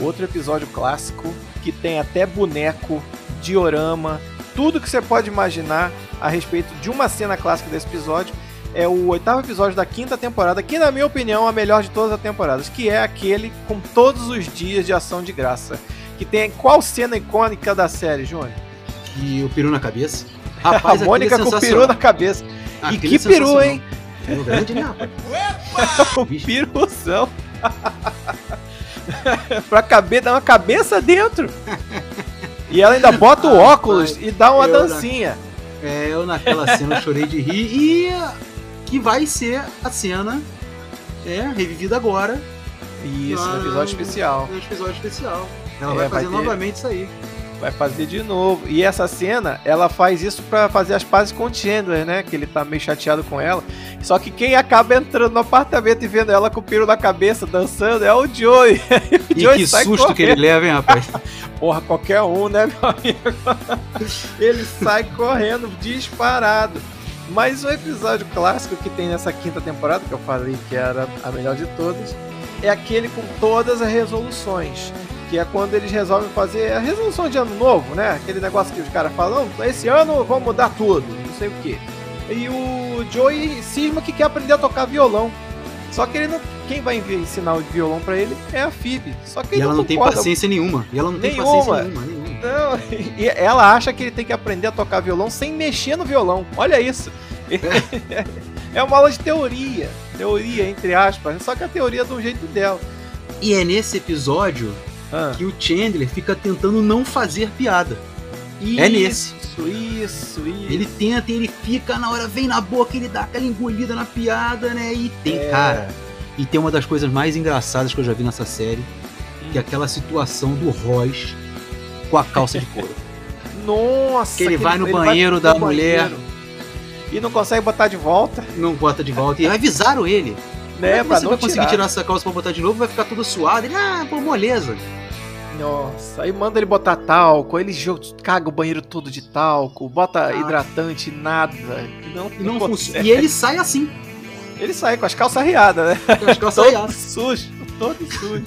Outro episódio clássico que tem até boneco, diorama, tudo que você pode imaginar a respeito de uma cena clássica desse episódio. É o oitavo episódio da quinta temporada, que na minha opinião é a melhor de todas as temporadas, que é aquele com todos os dias de ação de graça. Que tem qual cena icônica da série, Júnior? E o peru na cabeça. Rapaz, a Mônica é com o peru na cabeça. Aquele e que é peru, hein? Peru grande, né, rapaz? O Bicho. piruzão. pra caber, dar uma cabeça dentro. E ela ainda bota o Ah, óculos pai, e dá uma dancinha. É, eu naquela cena chorei de rir. E que vai ser a cena é, revivida agora Isso, no Ah, episódio especial. no episódio especial. Ela É, vai vai fazer ter- novamente isso aí. Vai fazer de novo. E essa cena, ela faz isso pra fazer as pazes com o Chandler, né? Que ele tá meio chateado com ela. Só que quem acaba entrando no apartamento e vendo ela com o piro na cabeça dançando é o Joey. o E Joey que susto que ele correndo. leva, hein, rapaz? Porra, qualquer um, né, meu amigo? Ele sai correndo, disparado. Mas o episódio clássico que tem nessa quinta temporada, que eu falei que era a melhor de todas, é aquele com todas as resoluções. Que é quando eles resolvem fazer a resolução de ano novo, né? Aquele negócio que os caras falam, "Não, esse ano vamos mudar tudo, não sei o quê. E o Joey cisma que quer aprender a tocar violão. Só que ele não. Quem vai ensinar o violão pra ele é a Phoebe. Só que E ele ela não tem paciência nenhuma. E ela não tem Nenhuma. paciência nenhuma, nenhuma. Não, e ela acha que ele tem que aprender a tocar violão sem mexer no violão. Olha isso. É uma aula de teoria. Teoria, entre aspas. Só que a teoria é do jeito dela. E é nesse episódio Ah, que o Chandler fica tentando não fazer piada. É nesse. Isso, isso, isso. Ele tenta, ele fica, na hora vem na boca, ele dá aquela engolida na piada, né? E tem, É. cara. E tem uma das coisas mais engraçadas que eu já vi nessa série, que é aquela situação do Ross com a calça de couro. Nossa, Que ele vai no ele banheiro no da mulher. E não consegue botar de volta, Não bota de volta. E avisaram ele. né? Como é que você não vai conseguir tirar. tirar essa calça pra botar de novo? Vai ficar tudo suado. Ele, ah, pô, moleza. Nossa, aí manda ele botar talco, aí ele caga o banheiro todo de talco, bota Ah. hidratante, nada. Não, E não. E ele sai assim. Ele sai com as calças riadas, né? Com as calças todo aiadas. sujo, todo sujo.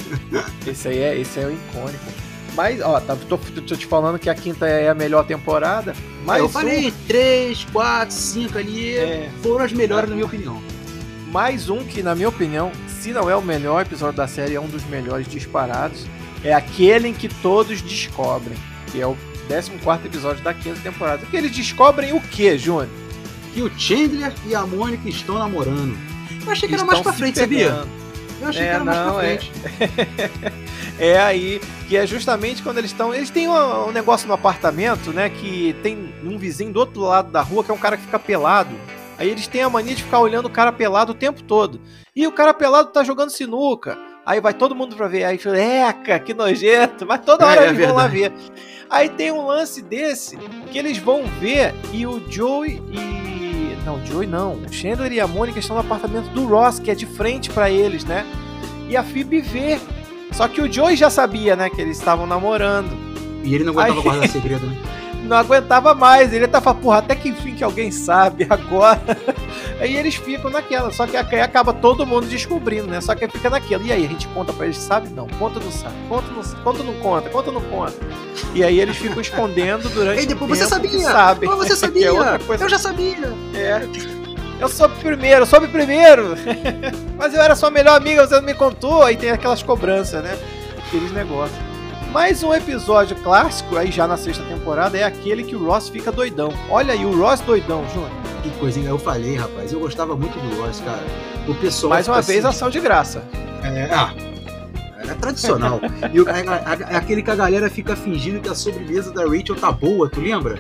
esse aí é, esse é o icônico. Mas, ó, tá, tô, tô te falando que a quinta é a melhor temporada. Mas eu falei, três, quatro, cinco ali. É. Foram as melhores, na minha opinião. um, mais um que, na minha opinião, se não é o melhor episódio da série, é um dos melhores disparados. É aquele em que todos descobrem. Que é o 14 episódio da quinta temporada. Porque eles descobrem o que, Júnior? Que o Chandler e a Mônica estão namorando. Eu achei que era Estão mais pra frente, sabia? pegando. Eu achei É, que era mais não, pra é. frente. É aí que é justamente quando eles estão. Eles têm um, um negócio no apartamento, né? Que tem um vizinho do outro lado da rua que é um cara que fica pelado. Aí eles têm a mania de ficar olhando o cara pelado o tempo todo. E o cara pelado tá jogando sinuca. Aí vai todo mundo pra ver. Aí fala, eca, que nojento. Mas toda É, hora é eles vão lá ver. Aí tem um lance desse que eles vão ver e o Joey e. Não, o Joey não. O Chandler e a Mônica estão no apartamento do Ross, que é de frente pra eles, né? E a Phoebe vê. Só que o Joey já sabia, né, que eles estavam namorando. E ele não aguentava Aí- guardar segredo, né? Não aguentava mais. Ele tava, porra, até que enfim que alguém sabe agora. Aí eles ficam naquela. Só que aí acaba todo mundo descobrindo, né? Só que aí fica naquela. E aí, a gente conta pra eles, sabe? Não, conta não sabe. Conta não, conta não conta, conta não conta. E aí eles ficam escondendo durante E depois você que sabia. sabem. Mas você sabia. é. Eu já sabia. É. Eu soube primeiro, eu soube primeiro. Mas eu era sua melhor amiga, você não me contou. Aí tem aquelas cobranças, né? Aqueles negócios. Mais um episódio clássico, aí já na sexta temporada, é aquele que o Ross fica doidão. Olha aí, o Ross doidão, Júnior. Que coisinha, eu falei, rapaz. Eu gostava muito do Ross, cara. O pessoal. Mais uma vez, assim, ação de graça. É, ah, é tradicional. e o, a- a- aquele que a galera fica fingindo que a sobremesa da Rachel tá boa, tu lembra?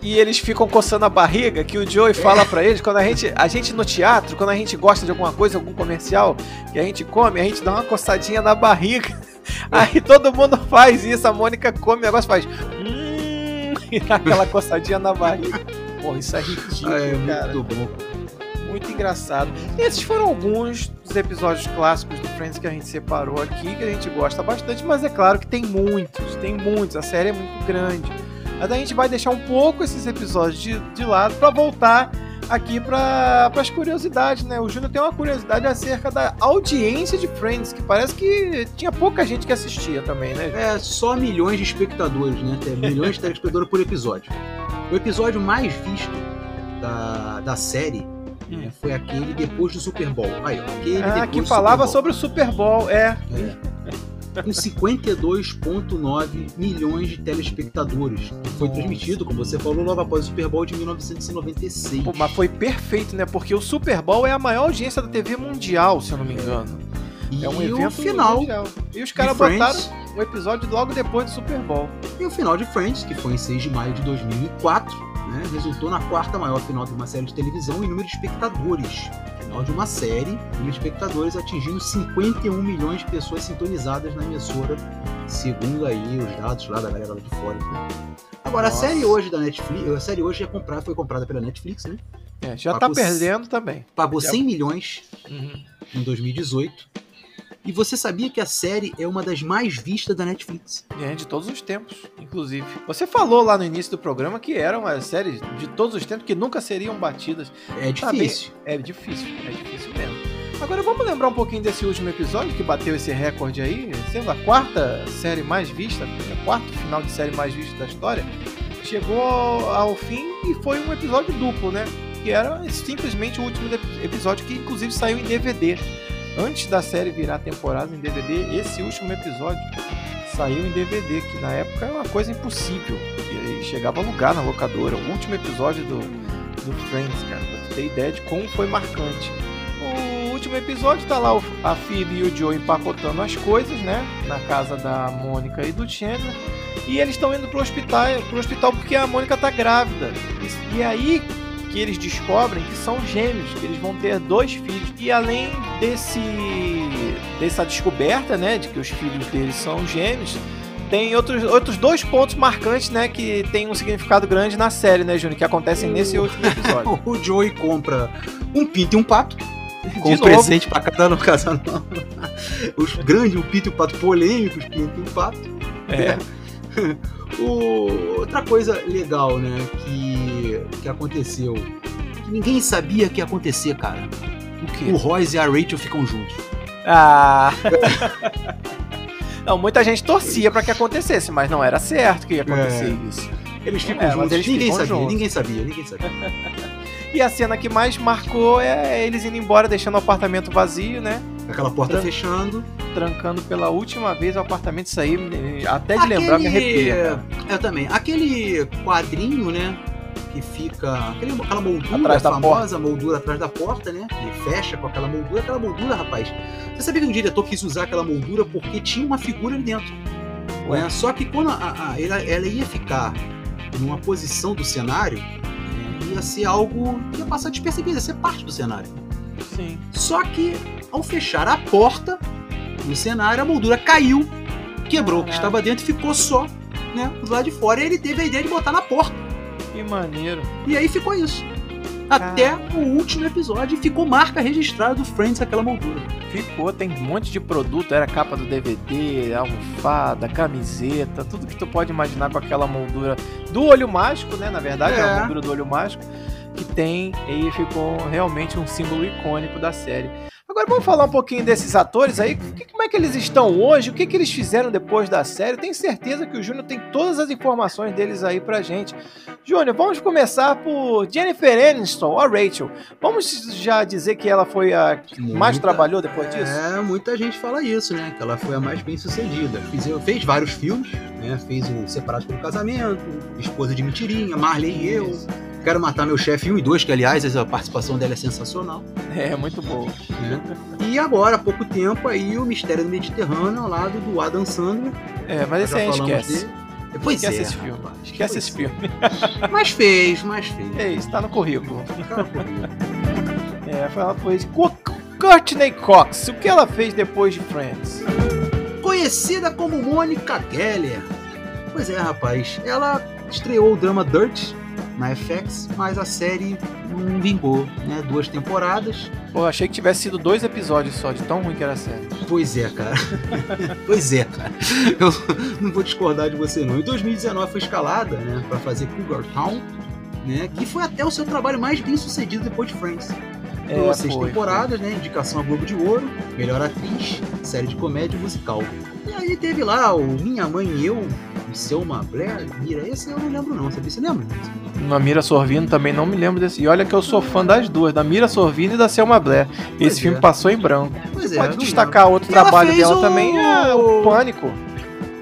E eles ficam coçando a barriga, que o Joey fala pra eles, quando a gente, a gente no teatro, quando a gente gosta de alguma coisa, algum comercial, que a gente come, a gente dá uma coçadinha na barriga. Aí todo mundo faz isso, a Mônica come o negócio faz. Hum, e dá aquela coçadinha na barriga. Pô, isso é ridículo, Ah, é cara. muito bom. Muito engraçado. Esses foram alguns dos episódios clássicos do Friends que a gente separou aqui, que a gente gosta bastante, mas é claro que tem muitos, tem muitos, a série é muito grande. Mas a gente vai deixar um pouco esses episódios de, de lado para voltar aqui para as curiosidades, né? O Júnior tem uma curiosidade acerca da audiência de Friends, que parece que tinha pouca gente que assistia também, né? É só milhões de espectadores, né? Tem milhões de telespectadores por episódio. O episódio mais visto da, da série né, foi aquele depois do Super Bowl. Aí, ó, aquele Ah, depois que do falava Super Bowl. sobre o Super Bowl, é. Com 52,9 milhões de telespectadores. Foi transmitido, como você falou, logo após o Super Bowl de 1996. Pô, mas foi perfeito, né? Porque o Super Bowl é a maior audiência da TV mundial, se eu não me engano. e É um evento final mundial. E os caras botaram o episódio logo depois do Super Bowl. E o final de Friends, que foi em 6 de maio de 2004, né, resultou na quarta maior final de uma série de televisão em número de espectadores. Final de uma série, número de espectadores atingindo 51 milhões de pessoas sintonizadas na emissora, segundo aí os dados lá da galera lá de fora. né. Agora, Nossa. a série hoje da Netflix, a série hoje é comprada, foi comprada pela Netflix, né? É, já tá Pagou perdendo também. Pagou Já- 100 milhões Uhum. em 2018. E você sabia que a série é uma das mais vistas da Netflix? É, de todos os tempos, inclusive. Você falou lá no início do programa que era uma série de todos os tempos que nunca seriam batidas. É Tá difícil. É difícil, é difícil mesmo. Agora vamos lembrar um pouquinho desse último episódio que bateu esse recorde aí, sendo a quarta série mais vista, o quarto final de série mais vista da história. Chegou ao, fim e foi um episódio duplo, né? Que era simplesmente o último episódio que inclusive saiu em DVD. Antes da série virar temporada em DVD, esse último episódio saiu em DVD, que na época era uma coisa impossível. E chegava a alugar na locadora. O último episódio do, do Friends, cara, pra tu ter ideia de como foi marcante. O último episódio tá lá a Phoebe e o Joe empacotando as coisas, né? Na casa da Mônica e do Chandler. E eles estão indo pro hospital, pro hospital porque a Mônica tá grávida. E aí que eles descobrem que são gêmeos, que eles vão ter dois filhos. E além desse dessa descoberta, né, de que os filhos deles são gêmeos, tem outros, outros dois pontos marcantes, né, que tem um significado grande na série, né, Júnior, que acontecem nesse último episódio. O Joey compra um pinto e um pato. Com De um presente pra cada no casal. Os grandes, o pinto e o pato polêmicos, pinto e o pato. É. O- outra coisa legal, né, que, que aconteceu, que ninguém sabia que ia acontecer, cara. O quê? O Royce e a Rachel ficam juntos. Ah. Não, muita gente torcia pra que acontecesse, mas não era certo que ia acontecer É. isso. Eles ficam É, juntos. eles ninguém ficam sabia, juntos. ninguém sabia, ninguém sabia. E a cena que mais marcou é eles indo embora, deixando o apartamento vazio, né? Aquela porta Tran- fechando. Trancando pela última vez o apartamento sair. me- Até de lembrar me arrepia. cara. Eu também. Aquele quadrinho, né? Que fica. Aquele, aquela moldura Atrás da famosa, moldura atrás da porta, né? Que fecha com aquela moldura. Aquela moldura, rapaz. Você sabia que um diretor quis usar aquela moldura porque tinha uma figura ali dentro. Ué. Né? Só que quando a- a- ela, ela ia ficar numa posição do cenário, né, ia ser algo que ia passar despercebido, ia ser parte do cenário. Sim. Só que ao fechar a porta do cenário, a moldura caiu, quebrou o que Caraca. estava dentro e ficou só né, do lado de fora. E ele teve a ideia de botar na porta. Que maneiro. E aí ficou isso. Até o último episódio e ficou marca registrada do Friends aquela moldura. Ficou, tem um monte de produto, era capa do DVD, almofada, camiseta, tudo que tu pode imaginar com aquela moldura do olho mágico, né? Na verdade, é, É. a moldura do olho mágico que tem e ficou realmente um símbolo icônico da série. Agora vamos falar um pouquinho desses atores aí. Que, como é que eles estão hoje? O que, que eles fizeram depois da série? Eu tenho certeza que o Júnior tem todas as informações deles aí pra gente. Júnior, vamos começar por Jennifer Aniston, a Rachel. Vamos já dizer que ela foi a que muita, mais trabalhou depois disso? É, muita gente fala isso, né? Que ela foi a mais bem sucedida. Fez, fez vários filmes, né? Fez o Separado pelo Casamento, Esposa de Mentirinha, Marley e Eu. Quero Matar Meu Chefe 1 e 2, que aliás a participação dela é sensacional. É, muito boa. É. E agora, há pouco tempo, aí o Mistério do Mediterrâneo ao lado do Adam Sandler. É, mas esse aí esquece. Dele. Pois Esquece é, esse filme. rapaz. Esquece esse filme. é. Mas fez, mas fez. É isso, tá no currículo. Fica no currículo. É, foi ela foi. Co- Courtney Cox, o que ela fez depois de Friends? Conhecida como Mônica Geller. Pois é, rapaz. Ela estreou o drama Dirt na FX, mas a série não vingou, né? Duas temporadas. Pô, achei que tivesse sido dois episódios só, de tão ruim que era a série. Pois é, cara. pois é, cara. Eu não vou discordar de você, não. Em 2019 foi escalada, né, para fazer Cougar Town, né, que foi até o seu trabalho mais bem sucedido depois de Friends. Durou É, seis foi, temporadas, né? Indicação a Globo de Ouro, melhor atriz, série de comédia musical. E aí teve lá o Minha Mãe e Eu, Selma Blair, Mira, esse eu não lembro não, sabia? Você lembra? Na Mira Sorvino também não me lembro desse. E olha que eu sou fã das duas, da Mira Sorvino e da Selma Blair. Pois Esse é. filme passou em branco. Pois é, Pode não destacar outro E trabalho dela o- também, é o Pânico.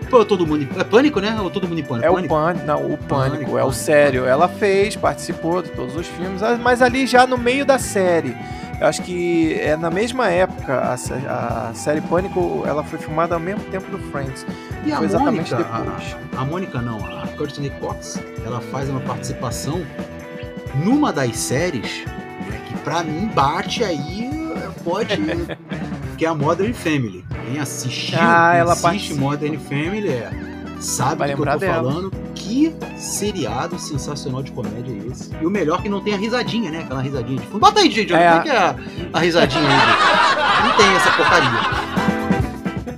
Pô, todo mundo. É pânico, né? Ou todo mundo em pânico? É o Pânico? Não, o Pânico, Pânico, é o sério. Ela fez, participou de todos os filmes, mas ali já no meio da série. Eu acho que é na mesma época, a, a série Pânico, ela foi filmada ao mesmo tempo do Friends. E a Foi exatamente Mônica, depois. A, a Mônica não, a Courtney Cox, ela faz uma participação numa das séries né, que pra mim bate aí, pode. que é a Modern Family. Quem assistiu, Ah, quem ela assiste participa. Modern Family é, sabe do que eu tô dela. falando. Que seriado sensacional de comédia é esse? E o melhor que não tem a risadinha, né? Aquela risadinha de fundo. Bota aí, gente, É, como a- é que é a, a risadinha aí? Não tem essa porcaria.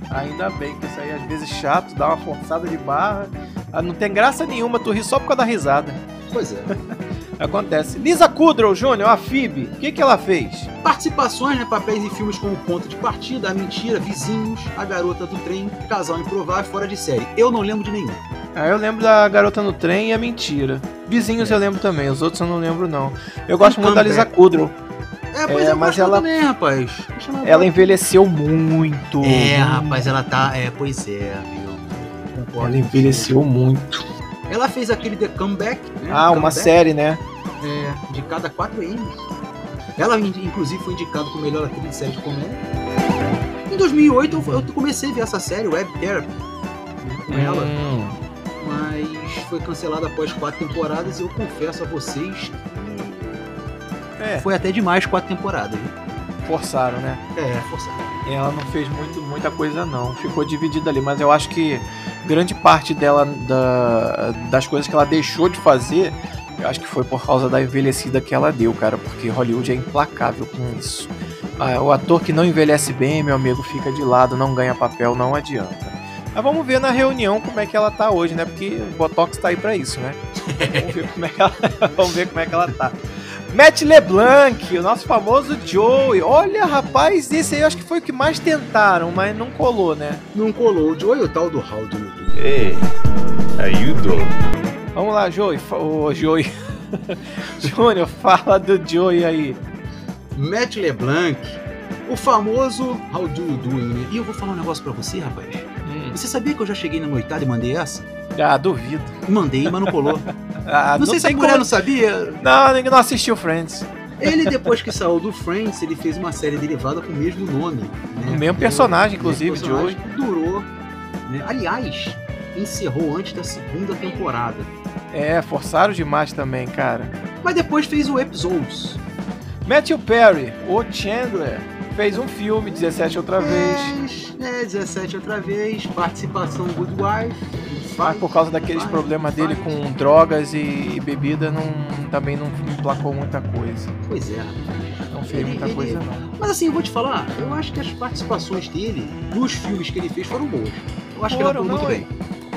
Ainda bem que isso aí às vezes é chato, dá uma forçada de barra. Ah, Não tem graça nenhuma, tu ri só por causa da risada. Pois é. Acontece. Lisa Kudrow Jr., a Phoebe, o que, que ela fez? Participações, né? Papéis em filmes como Ponto de Partida, A Mentira, Vizinhos, A Garota do Trem, Casal Improvável, Fora de Série. Eu não lembro de nenhum. Ah, eu lembro da Garota no Trem e a Mentira. Vizinhos eu lembro também, os outros eu não lembro não. Eu gosto muito da Lisa Kudrow. É, pois É, eu mas ela- também, rapaz. Ela envelheceu muito. É, rapaz, ela tá... É, pois é, viu? Concordo. Ela envelheceu muito. Ela fez aquele The Comeback, né? Ah, uma Comeback, série, né? É, indicada a 4 M's. Ela, in- inclusive, foi indicada como melhor atriz de série de comédia. Em 2008, eu, comecei a ver essa série, Web Therapy, com ela. Mas foi cancelada após quatro temporadas e eu confesso a vocês é, que foi até demais quatro temporadas. viu? forçaram, né? É, forçado. Ela não fez muito, muita coisa não. Ficou dividida ali, mas eu acho que grande parte dela da- das coisas que ela deixou de fazer, eu acho que foi por causa da envelhecida que ela deu, cara, porque Hollywood é implacável com isso. Ah, o ator que não envelhece bem, meu amigo, fica de lado, não ganha papel, não adianta. Mas vamos ver na reunião como é que ela tá hoje, né? Porque o Botox tá aí pra isso, né? Vamos ver como é que ela, vamos ver como é que ela tá. Matt LeBlanc, o nosse famoso Joey. Olha, rapaz, esse aí eu acho que foi o que mais tentaram, mas não colou, né? Não colou o Joey o tal do How do you do? Hey, how you doing? Vamos lá, Joey. Ô, Joey. Júnior, fala do Joey aí. Matt LeBlanc, o famoso How do you doing, né? E eu vou falar um negócio pra você, rapaz. Você sabia que eu já cheguei na noitada e mandei essa? ah, duvido. Mandei, mas não colou. Ah, não, sei se a mulher como- não sabia. Não, ninguém não assistiu Friends. Ele, depois que saiu do Friends, ele fez uma série derivada com o mesmo nome. Né? O mesmo personagem, inclusive, mesmo personagem que durou. né? Aliás, encerrou antes da segunda temporada. É, forçaram demais também, cara. Mas depois fez o Episodes. Matthew Perry, o Chandler, fez um filme, 17 outra vez. É, 17 outra vez. Participação Good Wife. Mas por causa daqueles problemas dele com drogas e, e bebida, não, também não emplacou muita coisa. Pois é. Não fez Ele- muita ele- coisa, não. Mas assim, eu vou te falar, eu acho que as participações dele nos filmes que ele fez foram boas. Eu acho que ele Foram, atuou muito não, bem.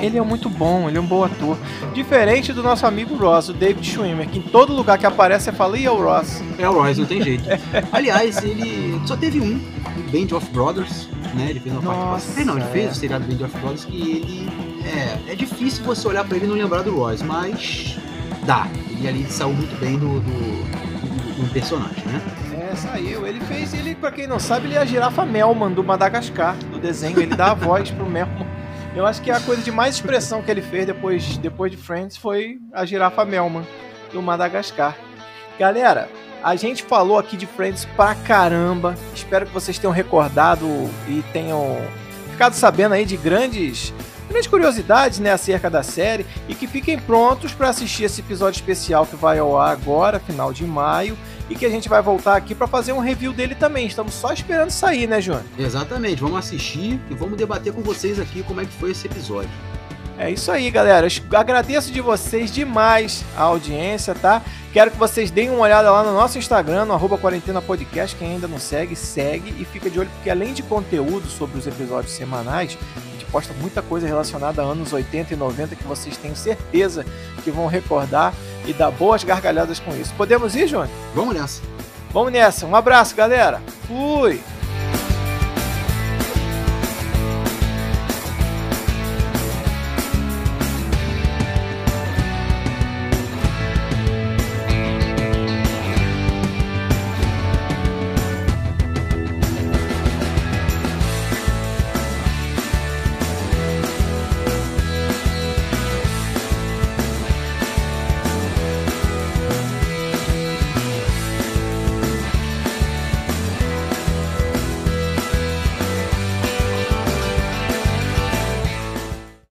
Ele é muito bom, ele é um bom ator. Diferente do nosso amigo Ross, o David Schwimmer, que em todo lugar que aparece você fala, e é o Ross. É o Ross, não tem jeito. Aliás, ele só teve um, o Band of Brothers, né? Ele fez uma Nossa, participação. Não, ele fez é. o seriado Band of Brothers que ele. É, é difícil você olhar pra ele e não lembrar do Ross, mas dá. Ele ali saiu muito bem do, do, do- do personagem, né? É, saiu. Ele fez, ele, pra quem não sabe, ele é a girafa Melman do Madagascar, do desenho. Ele dá a voz pro Melman. Eu acho que a coisa de mais expressão que ele fez depois, depois de Friends foi a girafa Melman do Madagascar. Galera, a gente falou aqui de Friends pra caramba. Espero que vocês tenham recordado e tenham ficado sabendo aí de grandes, grandes curiosidades né, acerca da série e que fiquem prontos para assistir esse episódio especial que vai ao ar agora, final de maio, e que a gente vai voltar aqui para fazer um review dele também. Estamos só esperando sair, né, Júnior? Exatamente, vamos assistir e vamos debater com vocês aqui como é que foi esse episódio. É isso aí, galera. Eu Agradeço de vocês demais a audiência, tá? Quero que vocês deem uma olhada lá no nosso Instagram, no arroba Quarentena Podcast. Quem ainda não segue, segue e fica de olho, porque além de conteúdo sobre os episódios semanais, posta muita coisa relacionada a anos 80 e 90 que vocês tenho certeza que vão recordar e dar boas gargalhadas com isso. Podemos ir, Júnior? Vamos nessa. Vamos nessa. Um abraço, galera. Fui!